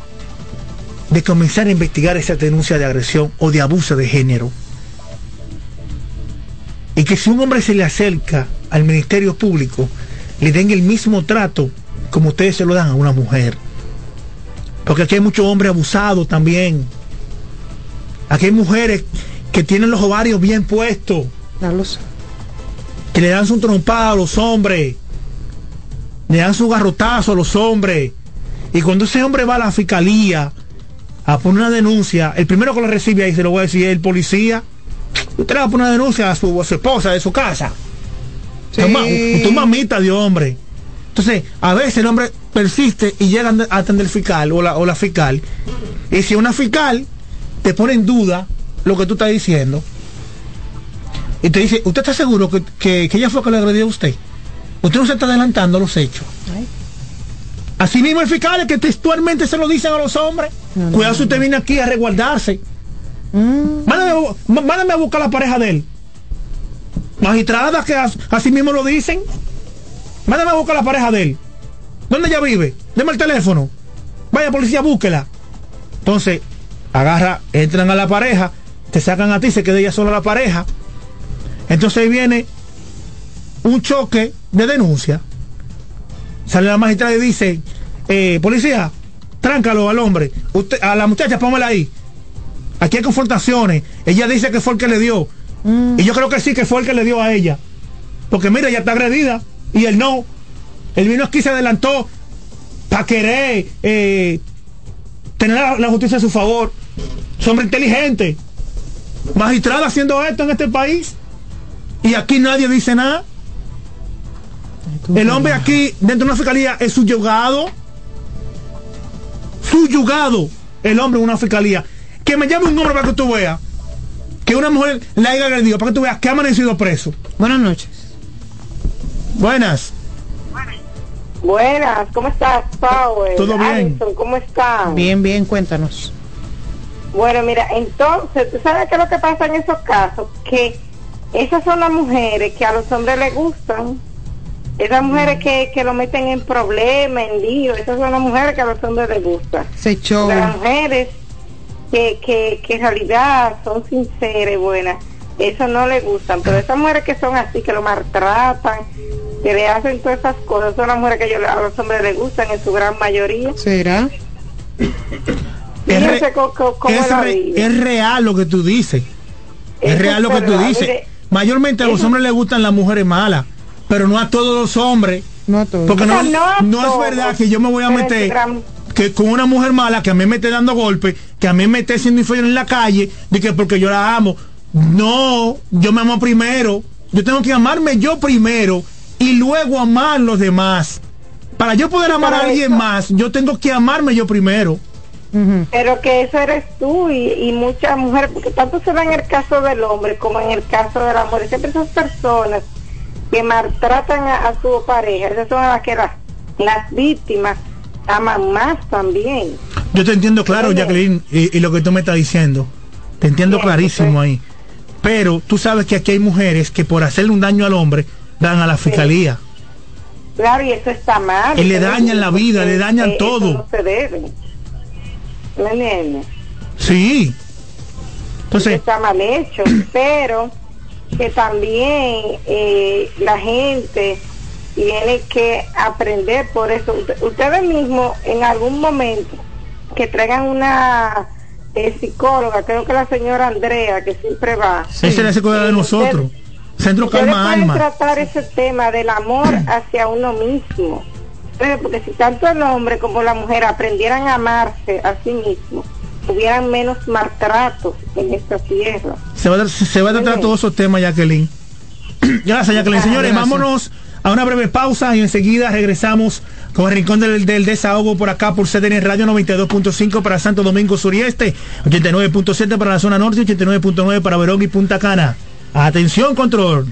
de comenzar a investigar esa denuncia de agresión o de abuso de género. Y que si un hombre se le acerca al Ministerio Público, le den el mismo trato como ustedes se lo dan a una mujer. Porque aquí hay muchos hombres abusados también. Aquí hay mujeres que tienen los ovarios bien puestos. Que le dan su trompada a los hombres. Le dan su garrotazo a los hombres. Y cuando ese hombre va a la fiscalía a poner una denuncia, el primero que lo recibe ahí se lo voy a decir es el policía. Usted le va a poner una denuncia a su, a su esposa de su casa. Sí. Tu, tu mamita de hombre. Entonces, a veces el hombre persiste y llega a atender el fiscal o la, o la fiscal. Y si una fiscal te pone en duda lo que tú estás diciendo, y te dice, ¿usted está seguro que, que- que ella fue que le agredió a usted? Usted no se está adelantando a los hechos. Mismo el fiscal es que textualmente se lo dicen a los hombres. Cuidado si usted viene aquí a resguardarse. Mándame, a bu- má- mándame a buscar la pareja de él. Magistradas que as- así mismo lo dicen. Mándame a buscar la pareja de él. ¿Dónde ella vive? Deme el teléfono. Vaya policía, búsquela. Entonces, agarra, entran a la pareja, te sacan a ti, se queda ella sola la pareja. Entonces ahí viene un choque de denuncia. Sale la magistrada y dice, eh, policía, tráncalo al hombre. Usted, a la muchacha, póngala ahí. Aquí hay confrontaciones. Ella dice que fue el que le dio. Y yo creo que sí que fue el que le dio a ella. Porque mira, ella está agredida. Y él no. Él vino aquí y se adelantó para querer eh, tener la, la justicia a su favor. Es hombre inteligente. Magistrada haciendo esto en este país. Y aquí nadie dice nada. El hombre aquí, dentro de una fiscalía, es subyugado. Subyugado. El hombre en una fiscalía. Que me llame un hombre para que tú veas. Que una mujer le haya agredido. Para que tú veas que ha amanecido preso. Buenas noches. Buenas. Buenas, ¿cómo estás, Power? Todo bien. ¿cómo están? Bien, bien, cuéntanos. Bueno, mira, entonces, ¿tú sabes qué es lo que pasa en esos casos? Que esas son las mujeres que a los hombres les gustan. Esas mujeres que, que lo meten en problemas, en lío, esas son las mujeres que a los hombres les gustan. Se Las mujeres que, que, que en realidad son sinceras y buenas, eso no les gustan. Pero esas mujeres que son así, que lo maltratan, que le hacen todas esas cosas, son las mujeres que yo- a los hombres les gustan en su gran mayoría. ¿Será? Es, re- es re- es real lo que tú dices. Es, Eso real lo es que tú dices. Mayormente a los hombres les gustan las mujeres malas, pero no a todos los hombres. No a todos. Porque no, no es verdad que yo me voy a meter gran- que con una mujer mala que a mí me esté dando golpes, que a mí me esté siendo inferior en la calle, de que porque yo la amo. No, yo me amo primero. Yo tengo que amarme yo primero y luego amar los demás. Para yo poder amar a alguien eso- más, yo tengo que amarme yo primero. Pero que eso eres tú y, y muchas mujeres, porque tanto se da en el caso del hombre como en el caso de la mujer. Siempre esas personas que maltratan a, a su pareja, esas son las que las, las víctimas aman más también. Yo te entiendo claro, Jacqueline, y, y lo que tú me estás diciendo. Te entiendo Bien, clarísimo ahí. Pero tú sabes que aquí hay mujeres que por hacerle un daño al hombre dan a la fiscalía. Claro, y eso está mal. Y le Eso dañan la vida, le dañan eh, todo. Eso no se debe. ¿Me entiendes? Sí. Entonces, está mal hecho, pero que también eh, la gente tiene que aprender por eso. Usted- Ustedes mismos en algún momento que traigan una eh, psicóloga, creo que la señora Andrea, que siempre va. esa es la psicóloga de nosotros. Centro Ustedes Calma Alma. tratar ese tema del amor hacia uno mismo. Porque si tanto el hombre como la mujer aprendieran a amarse a sí mismo, hubieran menos maltratos en esta tierra. Se va, a, se va a tratar todos esos temas, Jacqueline. <clears throat> Gracias, Jacqueline. Señores, Gracias. vámonos a una breve pausa y enseguida regresamos con el rincón del, del desahogo por acá por CDN Radio 92.5 para Santo Domingo Sur y Este, 89.7 para la zona norte y 89.9 para Verón y Punta Cana. Atención, control.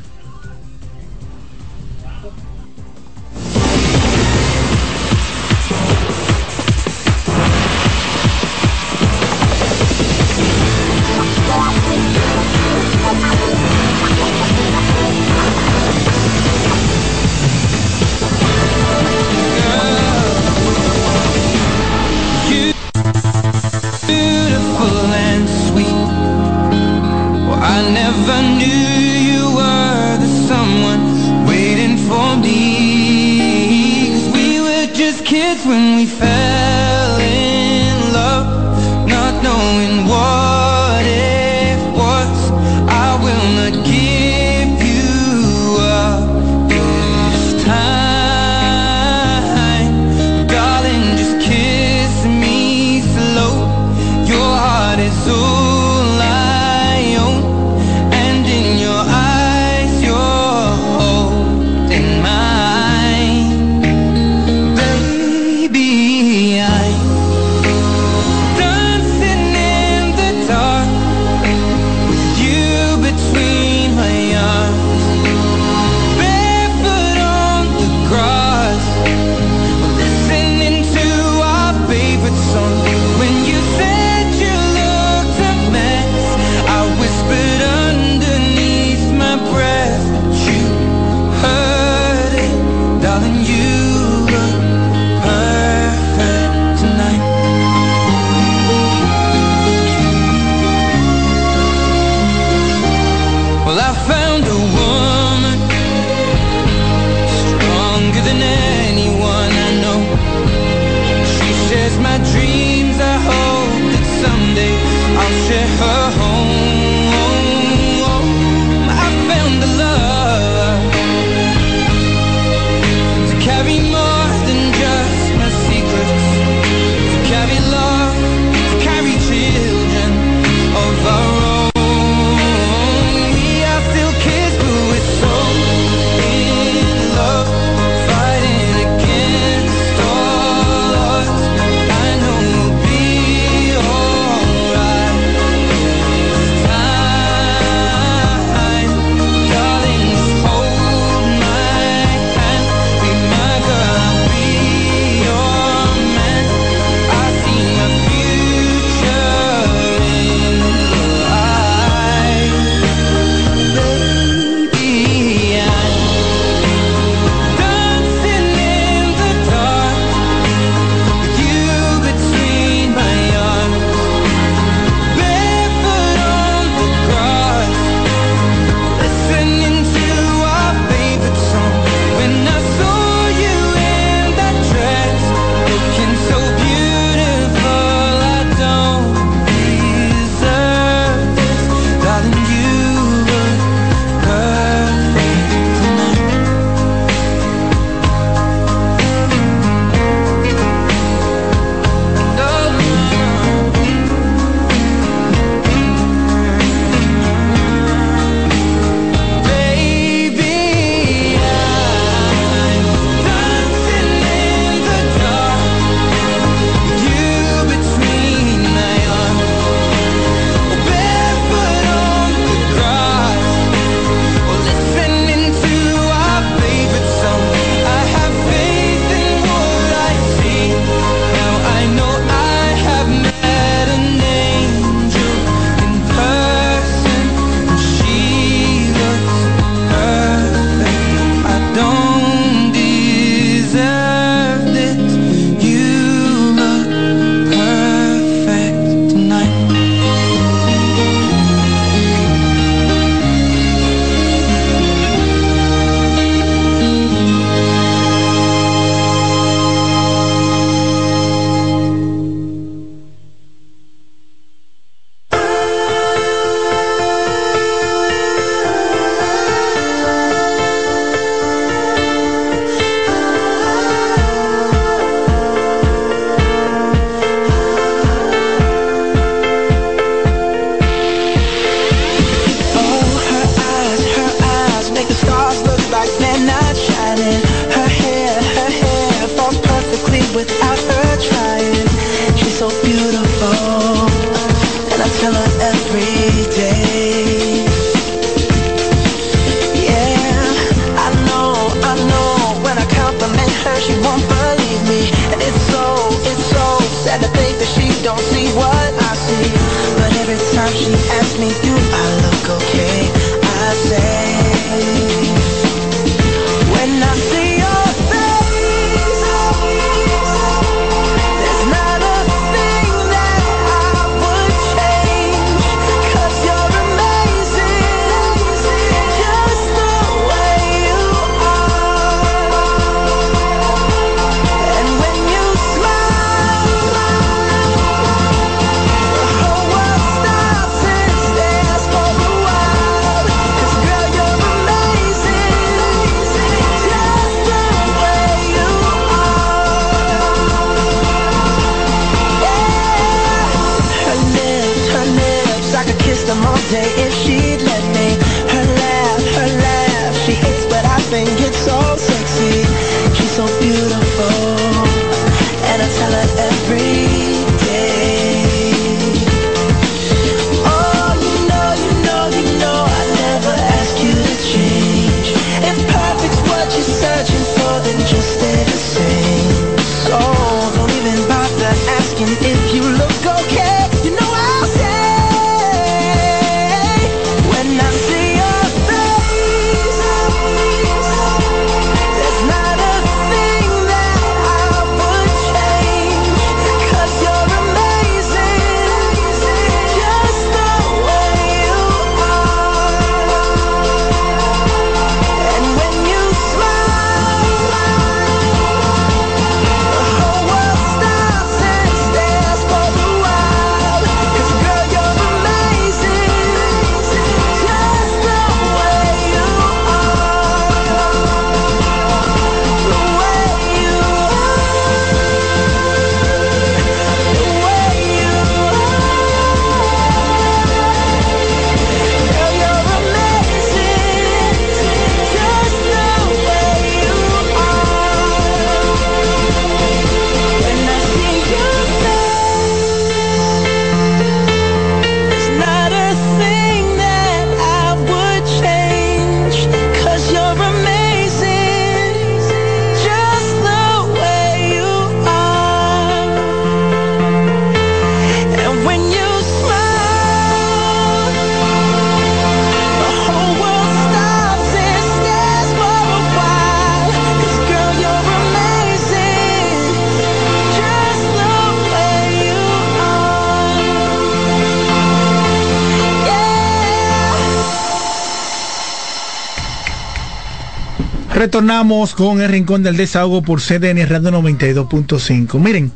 Retornamos con el Rincón del Desahogo por CDN Radio 92.5. Miren,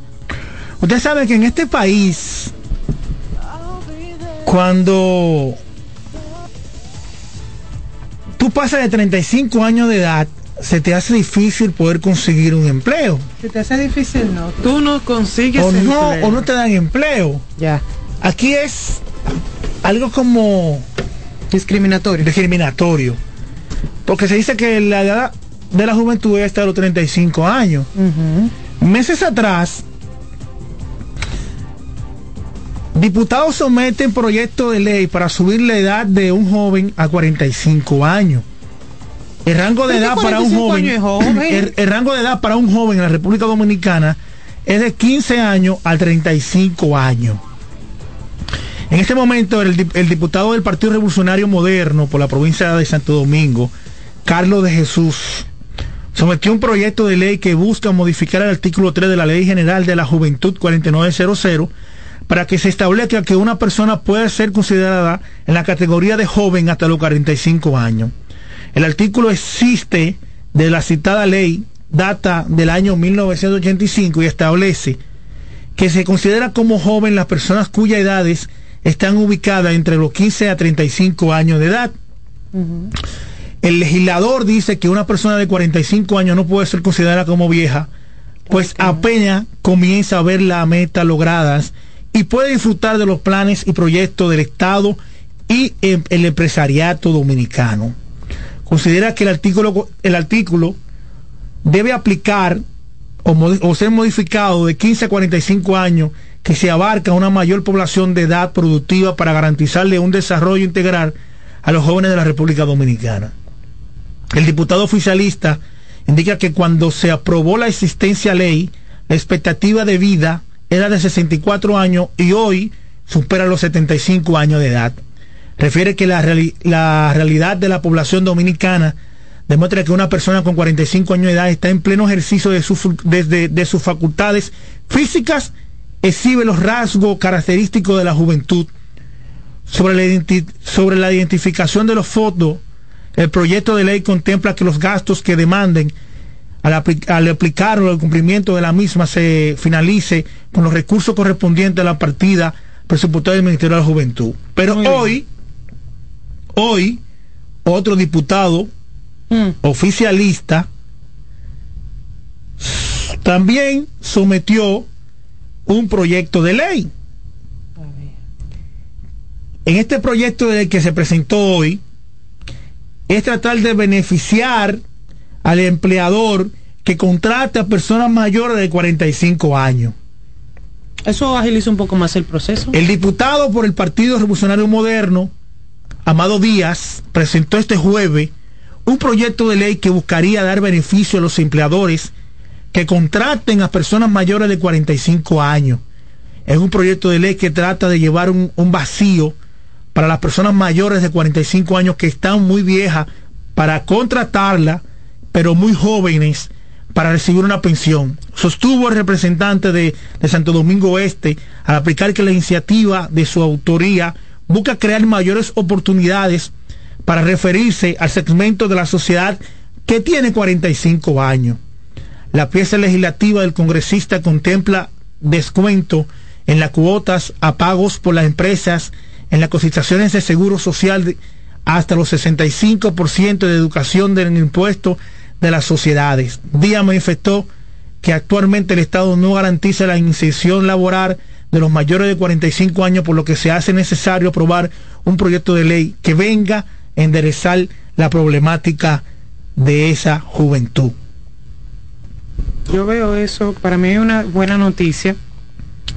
usted sabe que en este país, cuando tú pasas de 35 años de edad, se te hace difícil poder conseguir un empleo. Se te hace difícil, ¿no? Tú no consigues O no, empleo. o no te dan empleo. Ya. Aquí es algo como discriminatorio. Discriminatorio. Porque se dice que la edad de la juventud es hasta los 35 años. Meses atrás, diputados someten proyecto de ley para subir la edad de un joven a 45 años. El rango de ¿Pero edad para un 45 joven? El, el rango de edad para un joven en la República Dominicana es de 15 años a 35 años. En este momento, el diputado del Partido Revolucionario Moderno por la provincia de Santo Domingo, Carlos de Jesús, sometió un proyecto de ley que busca modificar el artículo 3 de la Ley General de la Juventud 4900 para que se establezca que una persona puede ser considerada en la categoría de joven hasta los 45 años. El artículo existe de la citada ley, data del año 1985 y establece que se considera como joven las personas cuyas edades están ubicadas entre los 15 a 35 años de edad. El legislador dice que una persona de 45 años no puede ser considerada como vieja, pues apenas comienza a ver la meta logradas y puede disfrutar de los planes y proyectos del Estado y em- el empresariato dominicano. Considera que el artículo, el artículo debe aplicar o, o ser modificado de 15 a 45 años que se abarca una mayor población de edad productiva para garantizarle un desarrollo integral a los jóvenes de la República Dominicana. El diputado oficialista indica que cuando se aprobó la existencia ley, la expectativa de vida era de 64 años y hoy supera los 75 años de edad. Refiere que la, la realidad de la población dominicana demuestra que una persona con 45 años de edad está en pleno ejercicio de, de sus facultades físicas, exhibe los rasgos característicos de la juventud. Sobre la, sobre la identificación de los fotos, el proyecto de ley contempla que los gastos que demanden al, apli- al aplicar o el cumplimiento de la misma se finalice con los recursos correspondientes a la partida presupuestaria del Ministerio de la Juventud. Pero hoy, hoy, otro diputado oficialista también sometió un proyecto de ley. En este proyecto de ley que se presentó hoy, es tratar de beneficiar al empleador que contrate a personas mayores de 45 años. Eso agiliza un poco más el proceso. El diputado por el Partido Revolucionario Moderno, Amado Díaz, presentó este jueves un proyecto de ley que buscaría dar beneficio a los empleadores que contraten a personas mayores de 45 años. Es un proyecto de ley que trata de llevar un, un vacío para las personas mayores de 45 años que están muy viejas para contratarla, pero muy jóvenes para recibir una pensión. Sostuvo el representante de, de Santo Domingo Este al aplicar que la iniciativa de su autoría busca crear mayores oportunidades para referirse al segmento de la sociedad que tiene 45 años. La pieza legislativa del congresista contempla descuento en las cuotas a pagos por las empresas, en las cotizaciones de seguro social hasta los 65% de educación del impuesto de las sociedades. Díaz manifestó que actualmente el Estado no garantiza la inserción laboral de los mayores de 45 años, por lo que se hace necesario aprobar un proyecto de ley que venga a enderezar la problemática de esa juventud. Yo veo eso, para mí es una buena noticia,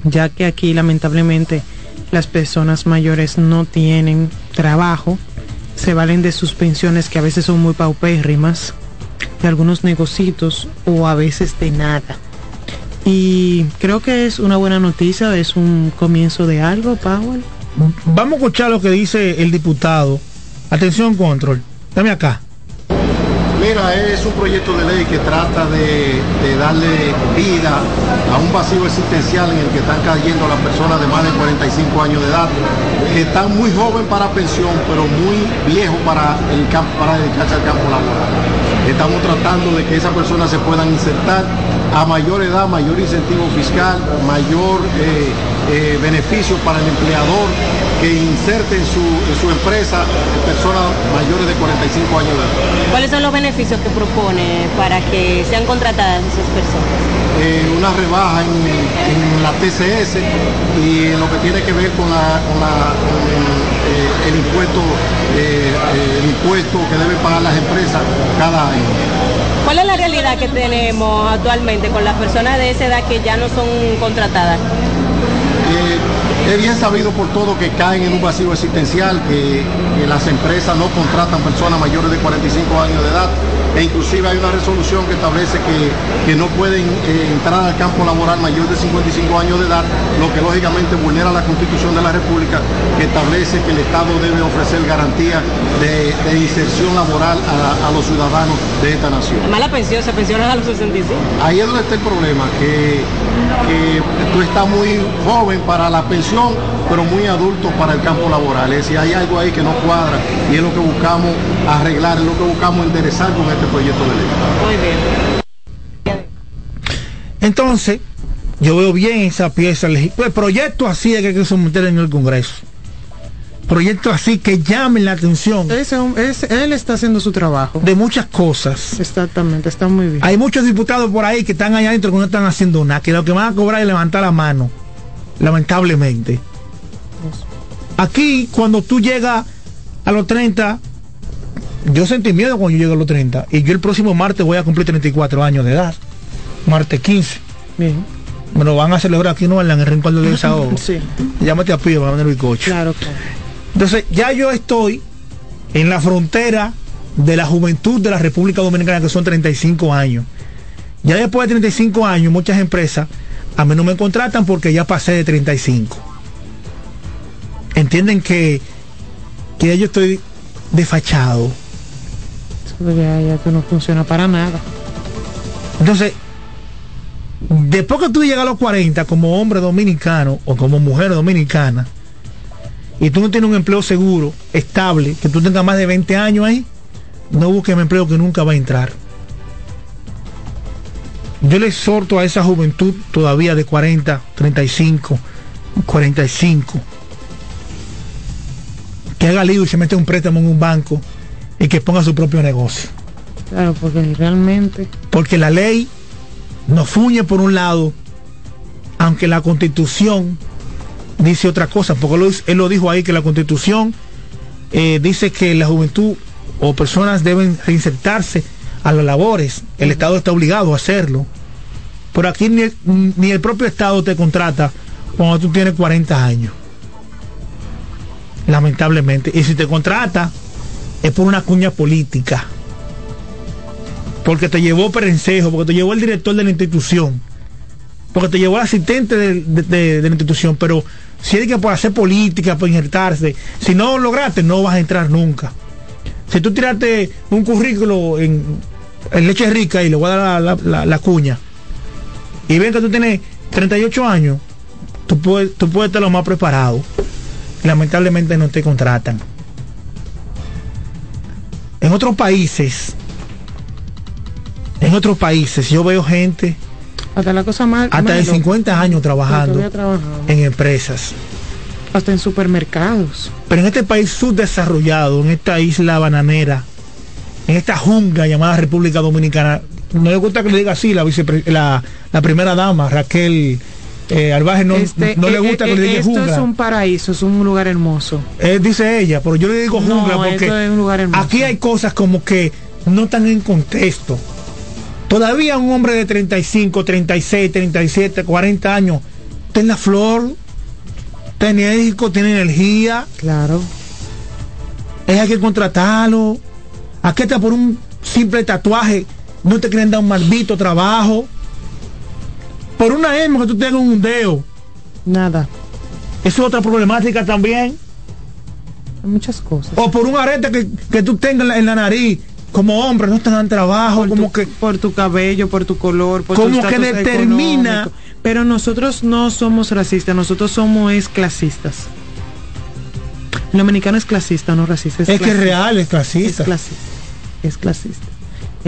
ya que aquí lamentablemente las personas mayores no tienen trabajo, se valen de sus pensiones que a veces son muy paupérrimas, de algunos negocios o a veces de nada. Y creo que es una buena noticia, es un comienzo de algo, Powell. Vamos a escuchar lo que dice el diputado. Atención, control. Dame acá. Mira, es un proyecto de ley que trata de, darle vida a un vacío existencial en el que están cayendo las personas de más de 45 años de edad, que están muy jóvenes para pensión, pero muy viejos para, el campo, para dedicarse al campo laboral. Estamos tratando de que esas personas se puedan insertar a mayor edad, mayor incentivo fiscal, mayor eh, eh, beneficio para el empleador que inserte en su, en su empresa personas mayores de 45 años de edad. ¿Cuáles son los beneficios que propone para que sean contratadas esas personas? eh, una rebaja en, en la TCS y en lo que tiene que ver con, la, con la- con, el impuesto eh, el impuesto que deben pagar las empresas cada año. ¿Cuál es la realidad que tenemos actualmente con las personas de esa edad que ya no son contratadas? Eh, es bien sabido por todo que caen en un vacío existencial, que, que las empresas no contratan personas mayores de 45 años de edad e inclusive hay una resolución que establece que, que no pueden eh, entrar al campo laboral mayor de 55 años de edad, lo que lógicamente vulnera la Constitución de la República que establece que el Estado debe ofrecer garantías de, de inserción laboral a, a los ciudadanos de esta nación. Además la pensión, se pensionan a los 65. Ahí es donde está el problema, que, que tú estás muy joven para la pensión, pero muy adulto para el campo laboral. Es decir, hay algo ahí que no cuadra y es lo que buscamos arreglar, es lo que buscamos enderezar con este proyecto de ley. Muy bien. Entonces, yo veo bien esa pieza. legi- Pues proyectos así es que hay que someter en el Congreso. Proyectos así que llamen la atención. Ese hom- es- él está haciendo su trabajo. De muchas cosas. Exactamente, está muy bien. Hay muchos diputados por ahí que están allá adentro que no están haciendo nada, que lo que van a cobrar es levantar la mano. Lamentablemente. Aquí, cuando tú llegas a los 30, yo sentí miedo cuando yo llegué a los 30. Y yo el próximo martes voy a cumplir 34 años de edad. Martes 15. Bien. Me lo van a celebrar aquí, ¿no? En el rincón del <laughs> desahogo. Sí. Llámate a Pío, van a el bizcocho. Claro, claro. Entonces, ya yo estoy en la frontera de la juventud de la República Dominicana, que son 35 años. Ya después de 35 años, muchas empresas a mí no me contratan porque ya pasé de 35. Entienden que, que yo estoy desfachado. Ya, ya que no funciona para nada. Entonces, después que tú llegas a los 40 como hombre dominicano o como mujer dominicana, y tú no tienes un empleo seguro, estable, que tú tengas más de 20 años ahí, no busques un empleo que nunca va a entrar. Yo le exhorto a esa juventud todavía de 40, 35, 45, que haga lío y se mete un préstamo en un banco y que ponga su propio negocio. Claro, porque realmente. Porque la ley nos fuñe por un lado, aunque la constitución dice otra cosa, porque él lo dijo ahí que la constitución eh, dice que la juventud o personas deben reinsertarse a las labores. El Estado está obligado a hacerlo. Pero aquí ni el, ni el propio Estado te contrata cuando tú tienes 40 años. Lamentablemente. Y si te contrata, es por una cuña política. Porque te llevó Perencejo, porque te llevó el director de la institución, porque te llevó el asistente de, la institución. Pero si es que por hacer política, por injertarse, si no lo lograste, no vas a entrar nunca. Si tú tiraste un currículo en, leche rica y le voy a dar la- la cuña, y ven que tú tienes 38 años, tú puedes, tú puedes estar lo más preparado. Lamentablemente no te contratan. En otros países, en otros países, yo veo gente Hasta la cosa más. hasta de más loca. 50 años trabajando en empresas. Hasta en supermercados. Pero en este país subdesarrollado, en esta isla bananera, en esta jungla llamada República Dominicana, no le gusta que le diga así la, vicepre- la, la primera dama, Raquel eh, Albaje, no, Este, no le eh, gusta eh, que le diga Esto jungla. es un paraíso, es un lugar hermoso. Eh, dice ella, pero yo le digo No, jungla porque esto es un lugar hermoso. aquí hay cosas como que no están en contexto. Todavía un hombre de 35, 36, 37, 40 años está en la flor, está enérgico, tiene energía. Claro. Es hay que contratarlo. Aquí está por un simple tatuaje. No te quieren dar un maldito trabajo. Por una hembra que tú tengas un dedo. Nada. Eso es otra problemática también. Hay muchas cosas. O por un arete que, que tú tengas en la, en la nariz. Como hombre, no te dan trabajo. como que por tu cabello, por tu color, por Como tu que determina- económico. Pero nosotros no somos racistas, nosotros somos es clasistas. El dominicano es clasista, no racista. Es que es clasista. real, es clasista. Es clasista. Es clasista.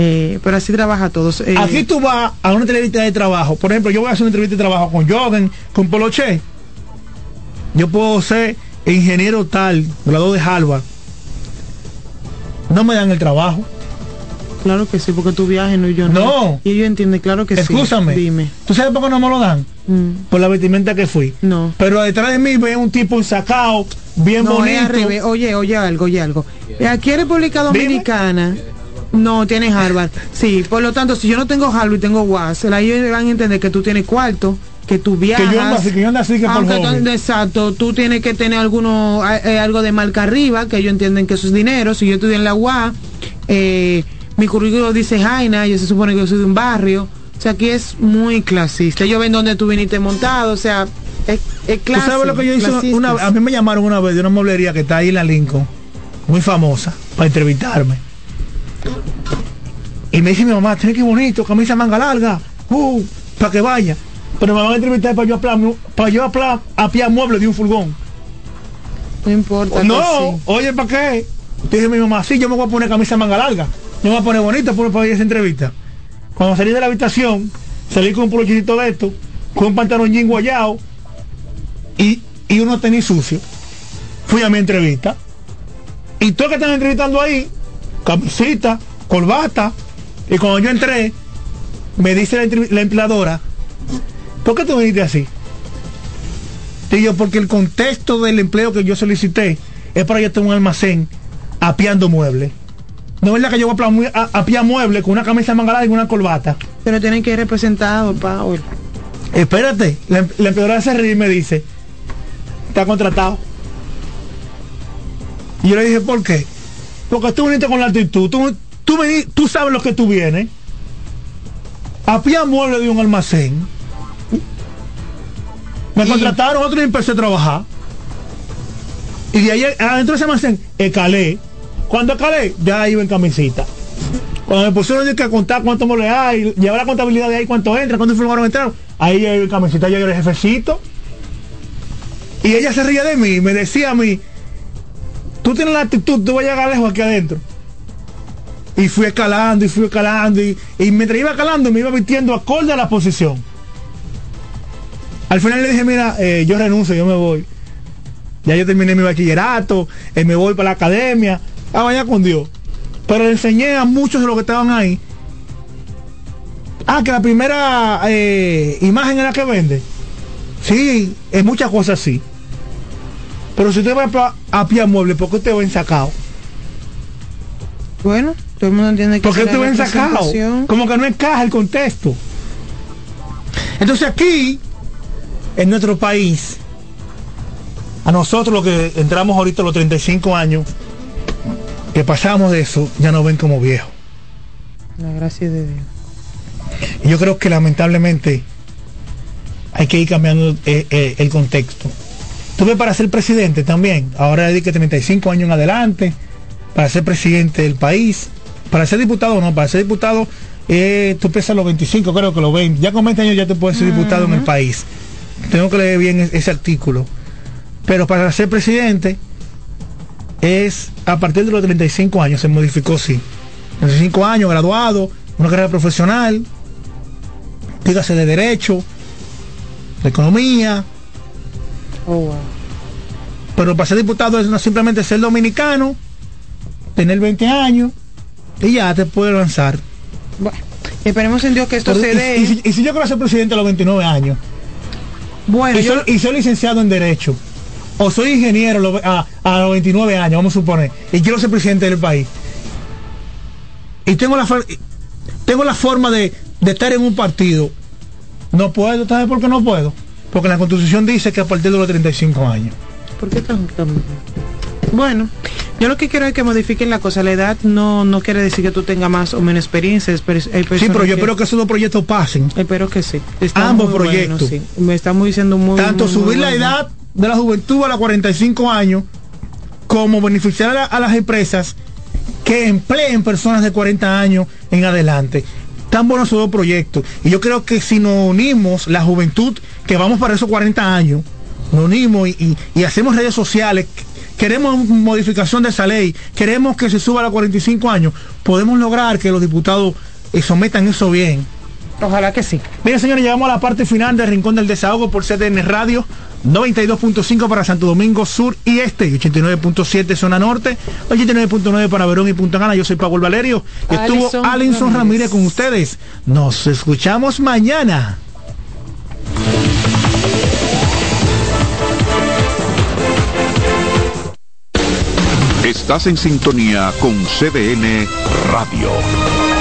Eh, pero así trabaja todos. Eh, Aquí tú vas a una entrevista de trabajo. Por ejemplo, yo voy a hacer una entrevista de trabajo con Jogan, con Poloche. Yo puedo ser ingeniero tal, graduado de Harvard. No me dan el trabajo. Claro que sí, porque tú viajes, no y yo no. No. Y ellos entienden, claro que sí. Escúchame. Dime. ¿Tú sabes por qué no me lo dan? Mm. Por la vestimenta que fui. No. Pero detrás de mí ve un tipo ensacado, bien no, bonito. Oye, oye algo, oye algo. Aquí en República Dominicana no tienes Harvard. Sí, por lo tanto, si yo no tengo Harvard y tengo ahí ellos van a entender que tú tienes cuarto, que tú viajas. Que yo ando así, que yo así que por Aunque joven. tú- exacto, tú tienes que tener alguno, eh, algo de marca arriba, que ellos entienden que eso es dinero. Si yo estudié en la UA, eh, mi currículo dice Jaina, yo se supone que yo soy de un barrio. O sea, aquí es muy clasista. Ellos ven dónde tú viniste montado, o sea, es, es ¿Tú clase, sabes lo que yo hice? clasistas. Una, a mí me llamaron una vez de una mueblería que está ahí en la Lincoln, muy famosa, para entrevistarme. Y me dice mi mamá, tiene que ir bonito, camisa manga larga, uh, para que vaya. Pero me van a entrevistar para yo aplar, para yo aplar, apiar muebles de un furgón. No importa. No, que sí. oye, ¿para qué? Dije mi mamá, sí, yo me voy a poner camisa manga larga. Yo me voy a poner bonita para ir a esa entrevista. Cuando salí de la habitación, salí con un polochito de esto, con un pantalón jean guayao y, y unos tenis sucios. Fui a mi entrevista. Y todos que están entrevistando ahí, camisita, corbata. Y cuando yo entré, me dice la, la empleadora, ¿por qué tú viniste así? Y yo, porque el contexto del empleo que yo solicité es para yo tener un almacén apiando muebles. No es verdad que yo voy a a- apiar muebles con una camisa de manga larga y una corbata. Pero tienen que ir representados, Power. Espérate, la, la empleadora se ríe y me dice, está contratado. Y yo le dije, ¿por qué? Porque tú viniste con la actitud, tú, tú, vení- tú sabes lo que tú vienes. Apiar muebles de un almacén. Me contrataron, otro y empecé a trabajar. Y de ahí adentro de ese almacén, escalé. Cuando escalé, ya iba en camisita. Cuando me pusieron que a contar cuánto muebles hay, llevar la contabilidad de ahí cuánto entra, cuántos informaron entraron, ahí iba en camisita, yo era el jefecito. Y ella se ría de mí me decía a mí, tú tienes la actitud, tú vas a llegar lejos aquí adentro. Y fui escalando y fui escalando y, y mientras iba escalando me iba vistiendo acorde a la posición. Al final le dije, mira, eh, yo renuncio, yo me voy. Ya yo terminé mi bachillerato, eh, me voy para la academia, a vaya con Dios. Pero le enseñé a muchos de los que estaban ahí. Ah, que la primera eh, imagen es la que vende. Sí, en muchas cosas sí. Pero si usted va a, a pie mueble, ¿por qué usted va ensacado? Bueno, Todo el mundo entiende que ¿Por qué es te la ven sacado? Como que no encaja el contexto. Entonces aquí, en nuestro país, a nosotros los que entramos ahorita a los 35 años, que pasamos de eso, ya nos ven como viejos. La gracia de Dios. Y yo creo que lamentablemente hay que ir cambiando eh, eh, el contexto. Tuve para ser presidente también, ahora dedique 35 años en adelante, para ser presidente del país, para ser diputado no, para ser diputado eh, tú pesas los 25, creo que los 20, ya con 20 años ya te puedes ser diputado en el país. Tengo que leer bien es- ese artículo. Pero para ser presidente es a partir de los 35 años, se modificó, sí. 35 años, graduado, una carrera profesional, dígase de derecho, de economía, Oh, wow. pero para ser diputado es no simplemente ser dominicano, tener 20 años y ya te puede lanzar. Bueno, esperemos en Dios que esto Pero, se y- dé. y, si- y si yo quiero ser presidente a los 29 años, Bueno, y, yo- soy, y soy licenciado en Derecho, o soy ingeniero a los- a, los 29 años, vamos a suponer, y quiero ser presidente del país, y tengo la, tengo la forma de, de estar en un partido, no puedo, ¿sabes por qué no puedo? Porque la constitución dice que a partir de los 35 años. ¿Por qué tan, tan- Bueno, yo lo que quiero es que modifiquen la cosa. La edad no, no quiere decir que tú tengas más o menos experiencia. hay Sí, pero yo espero que esos dos proyectos pasen. Espero que sí. Está Ambos bueno, proyectos. sí. Me está muy diciendo muy Tanto muy, muy subir la bueno. edad de la juventud a los 45 años, como beneficiar a, la- a las empresas que empleen personas de 40 años en adelante. Tan buenos esos dos proyectos. Y yo creo que si nos unimos, la juventud, que vamos para esos 40 años, nos unimos y, y- y hacemos redes sociales, queremos modificación de esa ley, queremos que se suba a los 45 años, podemos lograr que los diputados eh, sometan eso bien. Ojalá que sí. Bien, señores, llegamos a la parte final del Rincón del Desahogo por CDN Radio. 92.5 para Santo Domingo Sur y Este, y 89.7 zona norte, 89.9 para Verón y Punta Gana. Yo soy Pablo Valerio y estuvo Alison Alinson Ramírez. Ramírez con ustedes. Nos escuchamos mañana. Estás en sintonía con CDN Radio.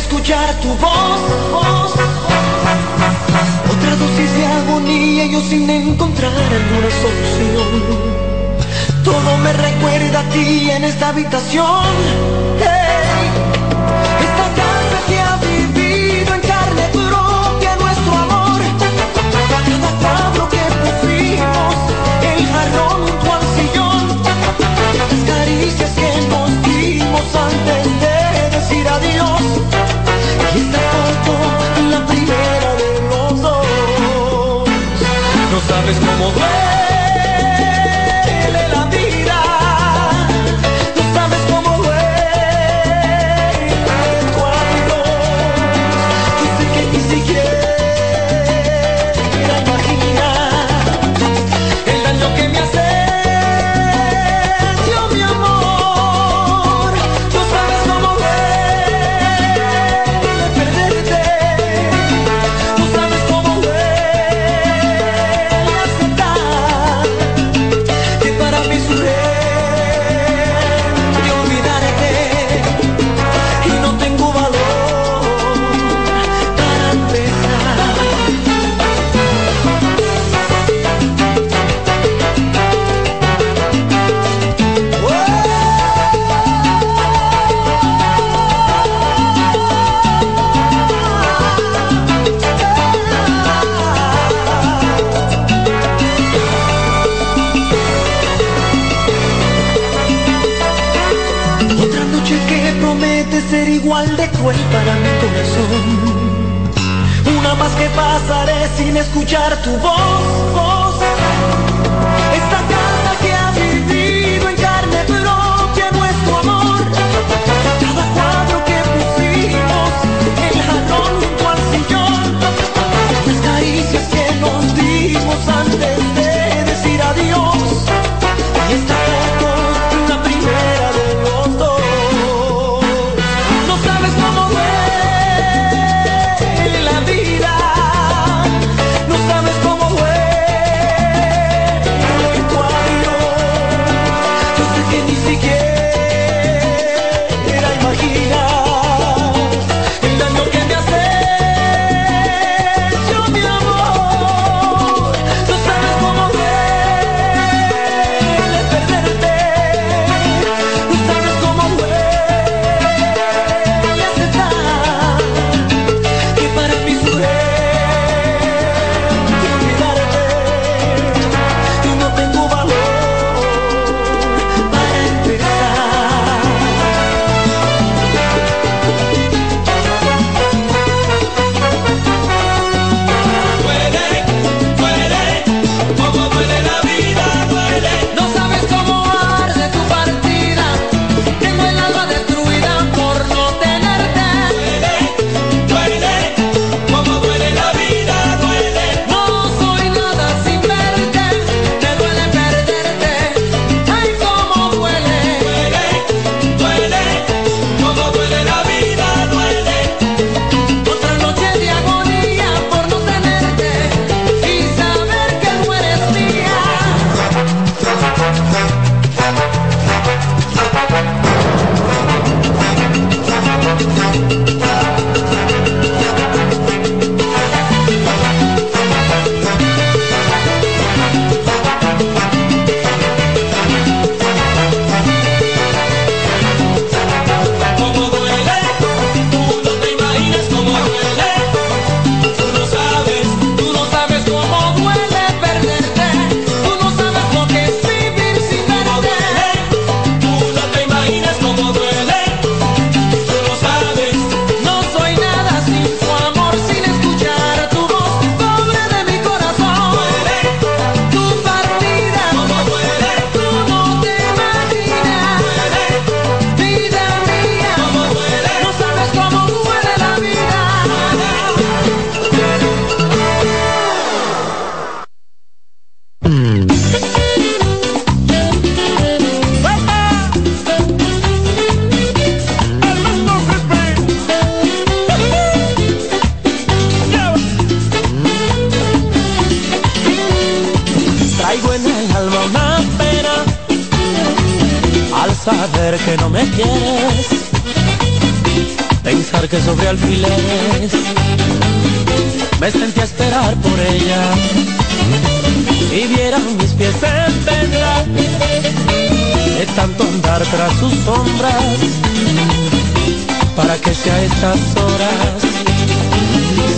Escuchar tu voz. Otra dosis de agonía yo sin encontrar alguna solución. Todo me recuerda a ti en esta habitación. Esta casa que ha vivido en carne propia nuestro amor. Cada cuadro que pusimos, el jarrón junto al sillón, las caricias que nos dimos antes de decir adiós. Y esta foto, la primera de los dos. No sabes cómo duele 赌博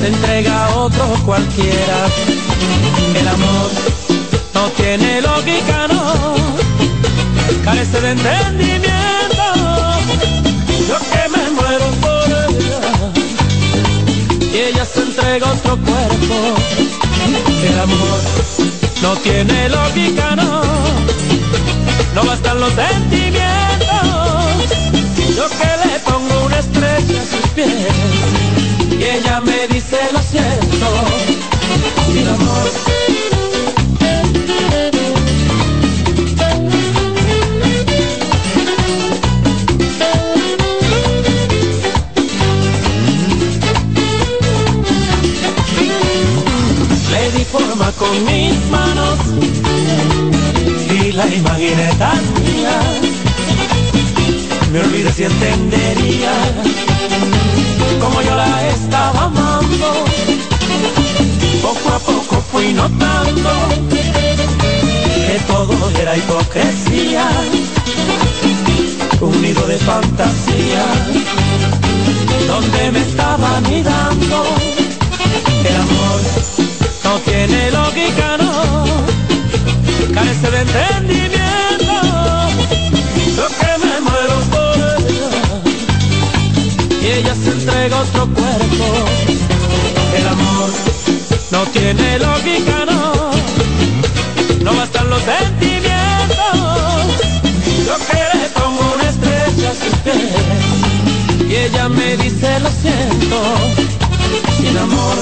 se entrega a otro cualquiera. El amor no tiene lógica, no, carece de entendimiento. Yo que me muero por ella y ella se entrega a otro cuerpo. El amor no tiene lógica, no, no bastan los sentimientos una sus pies. Y ella me dice lo siento y amor Le di forma con mis manos y la imaginé tan mía me olvides y entenderías como yo la estaba amando. Poco a poco fui notando que todo era hipocresía, un nido de fantasía donde me estaba mirando. El amor no tiene lógica, no carece de entendimiento entrega otro cuerpo. El amor no tiene lógica, no. No bastan los sentimientos. Yo que le pongo una estrella sus pies. Y ella me dice lo siento. Sin amor.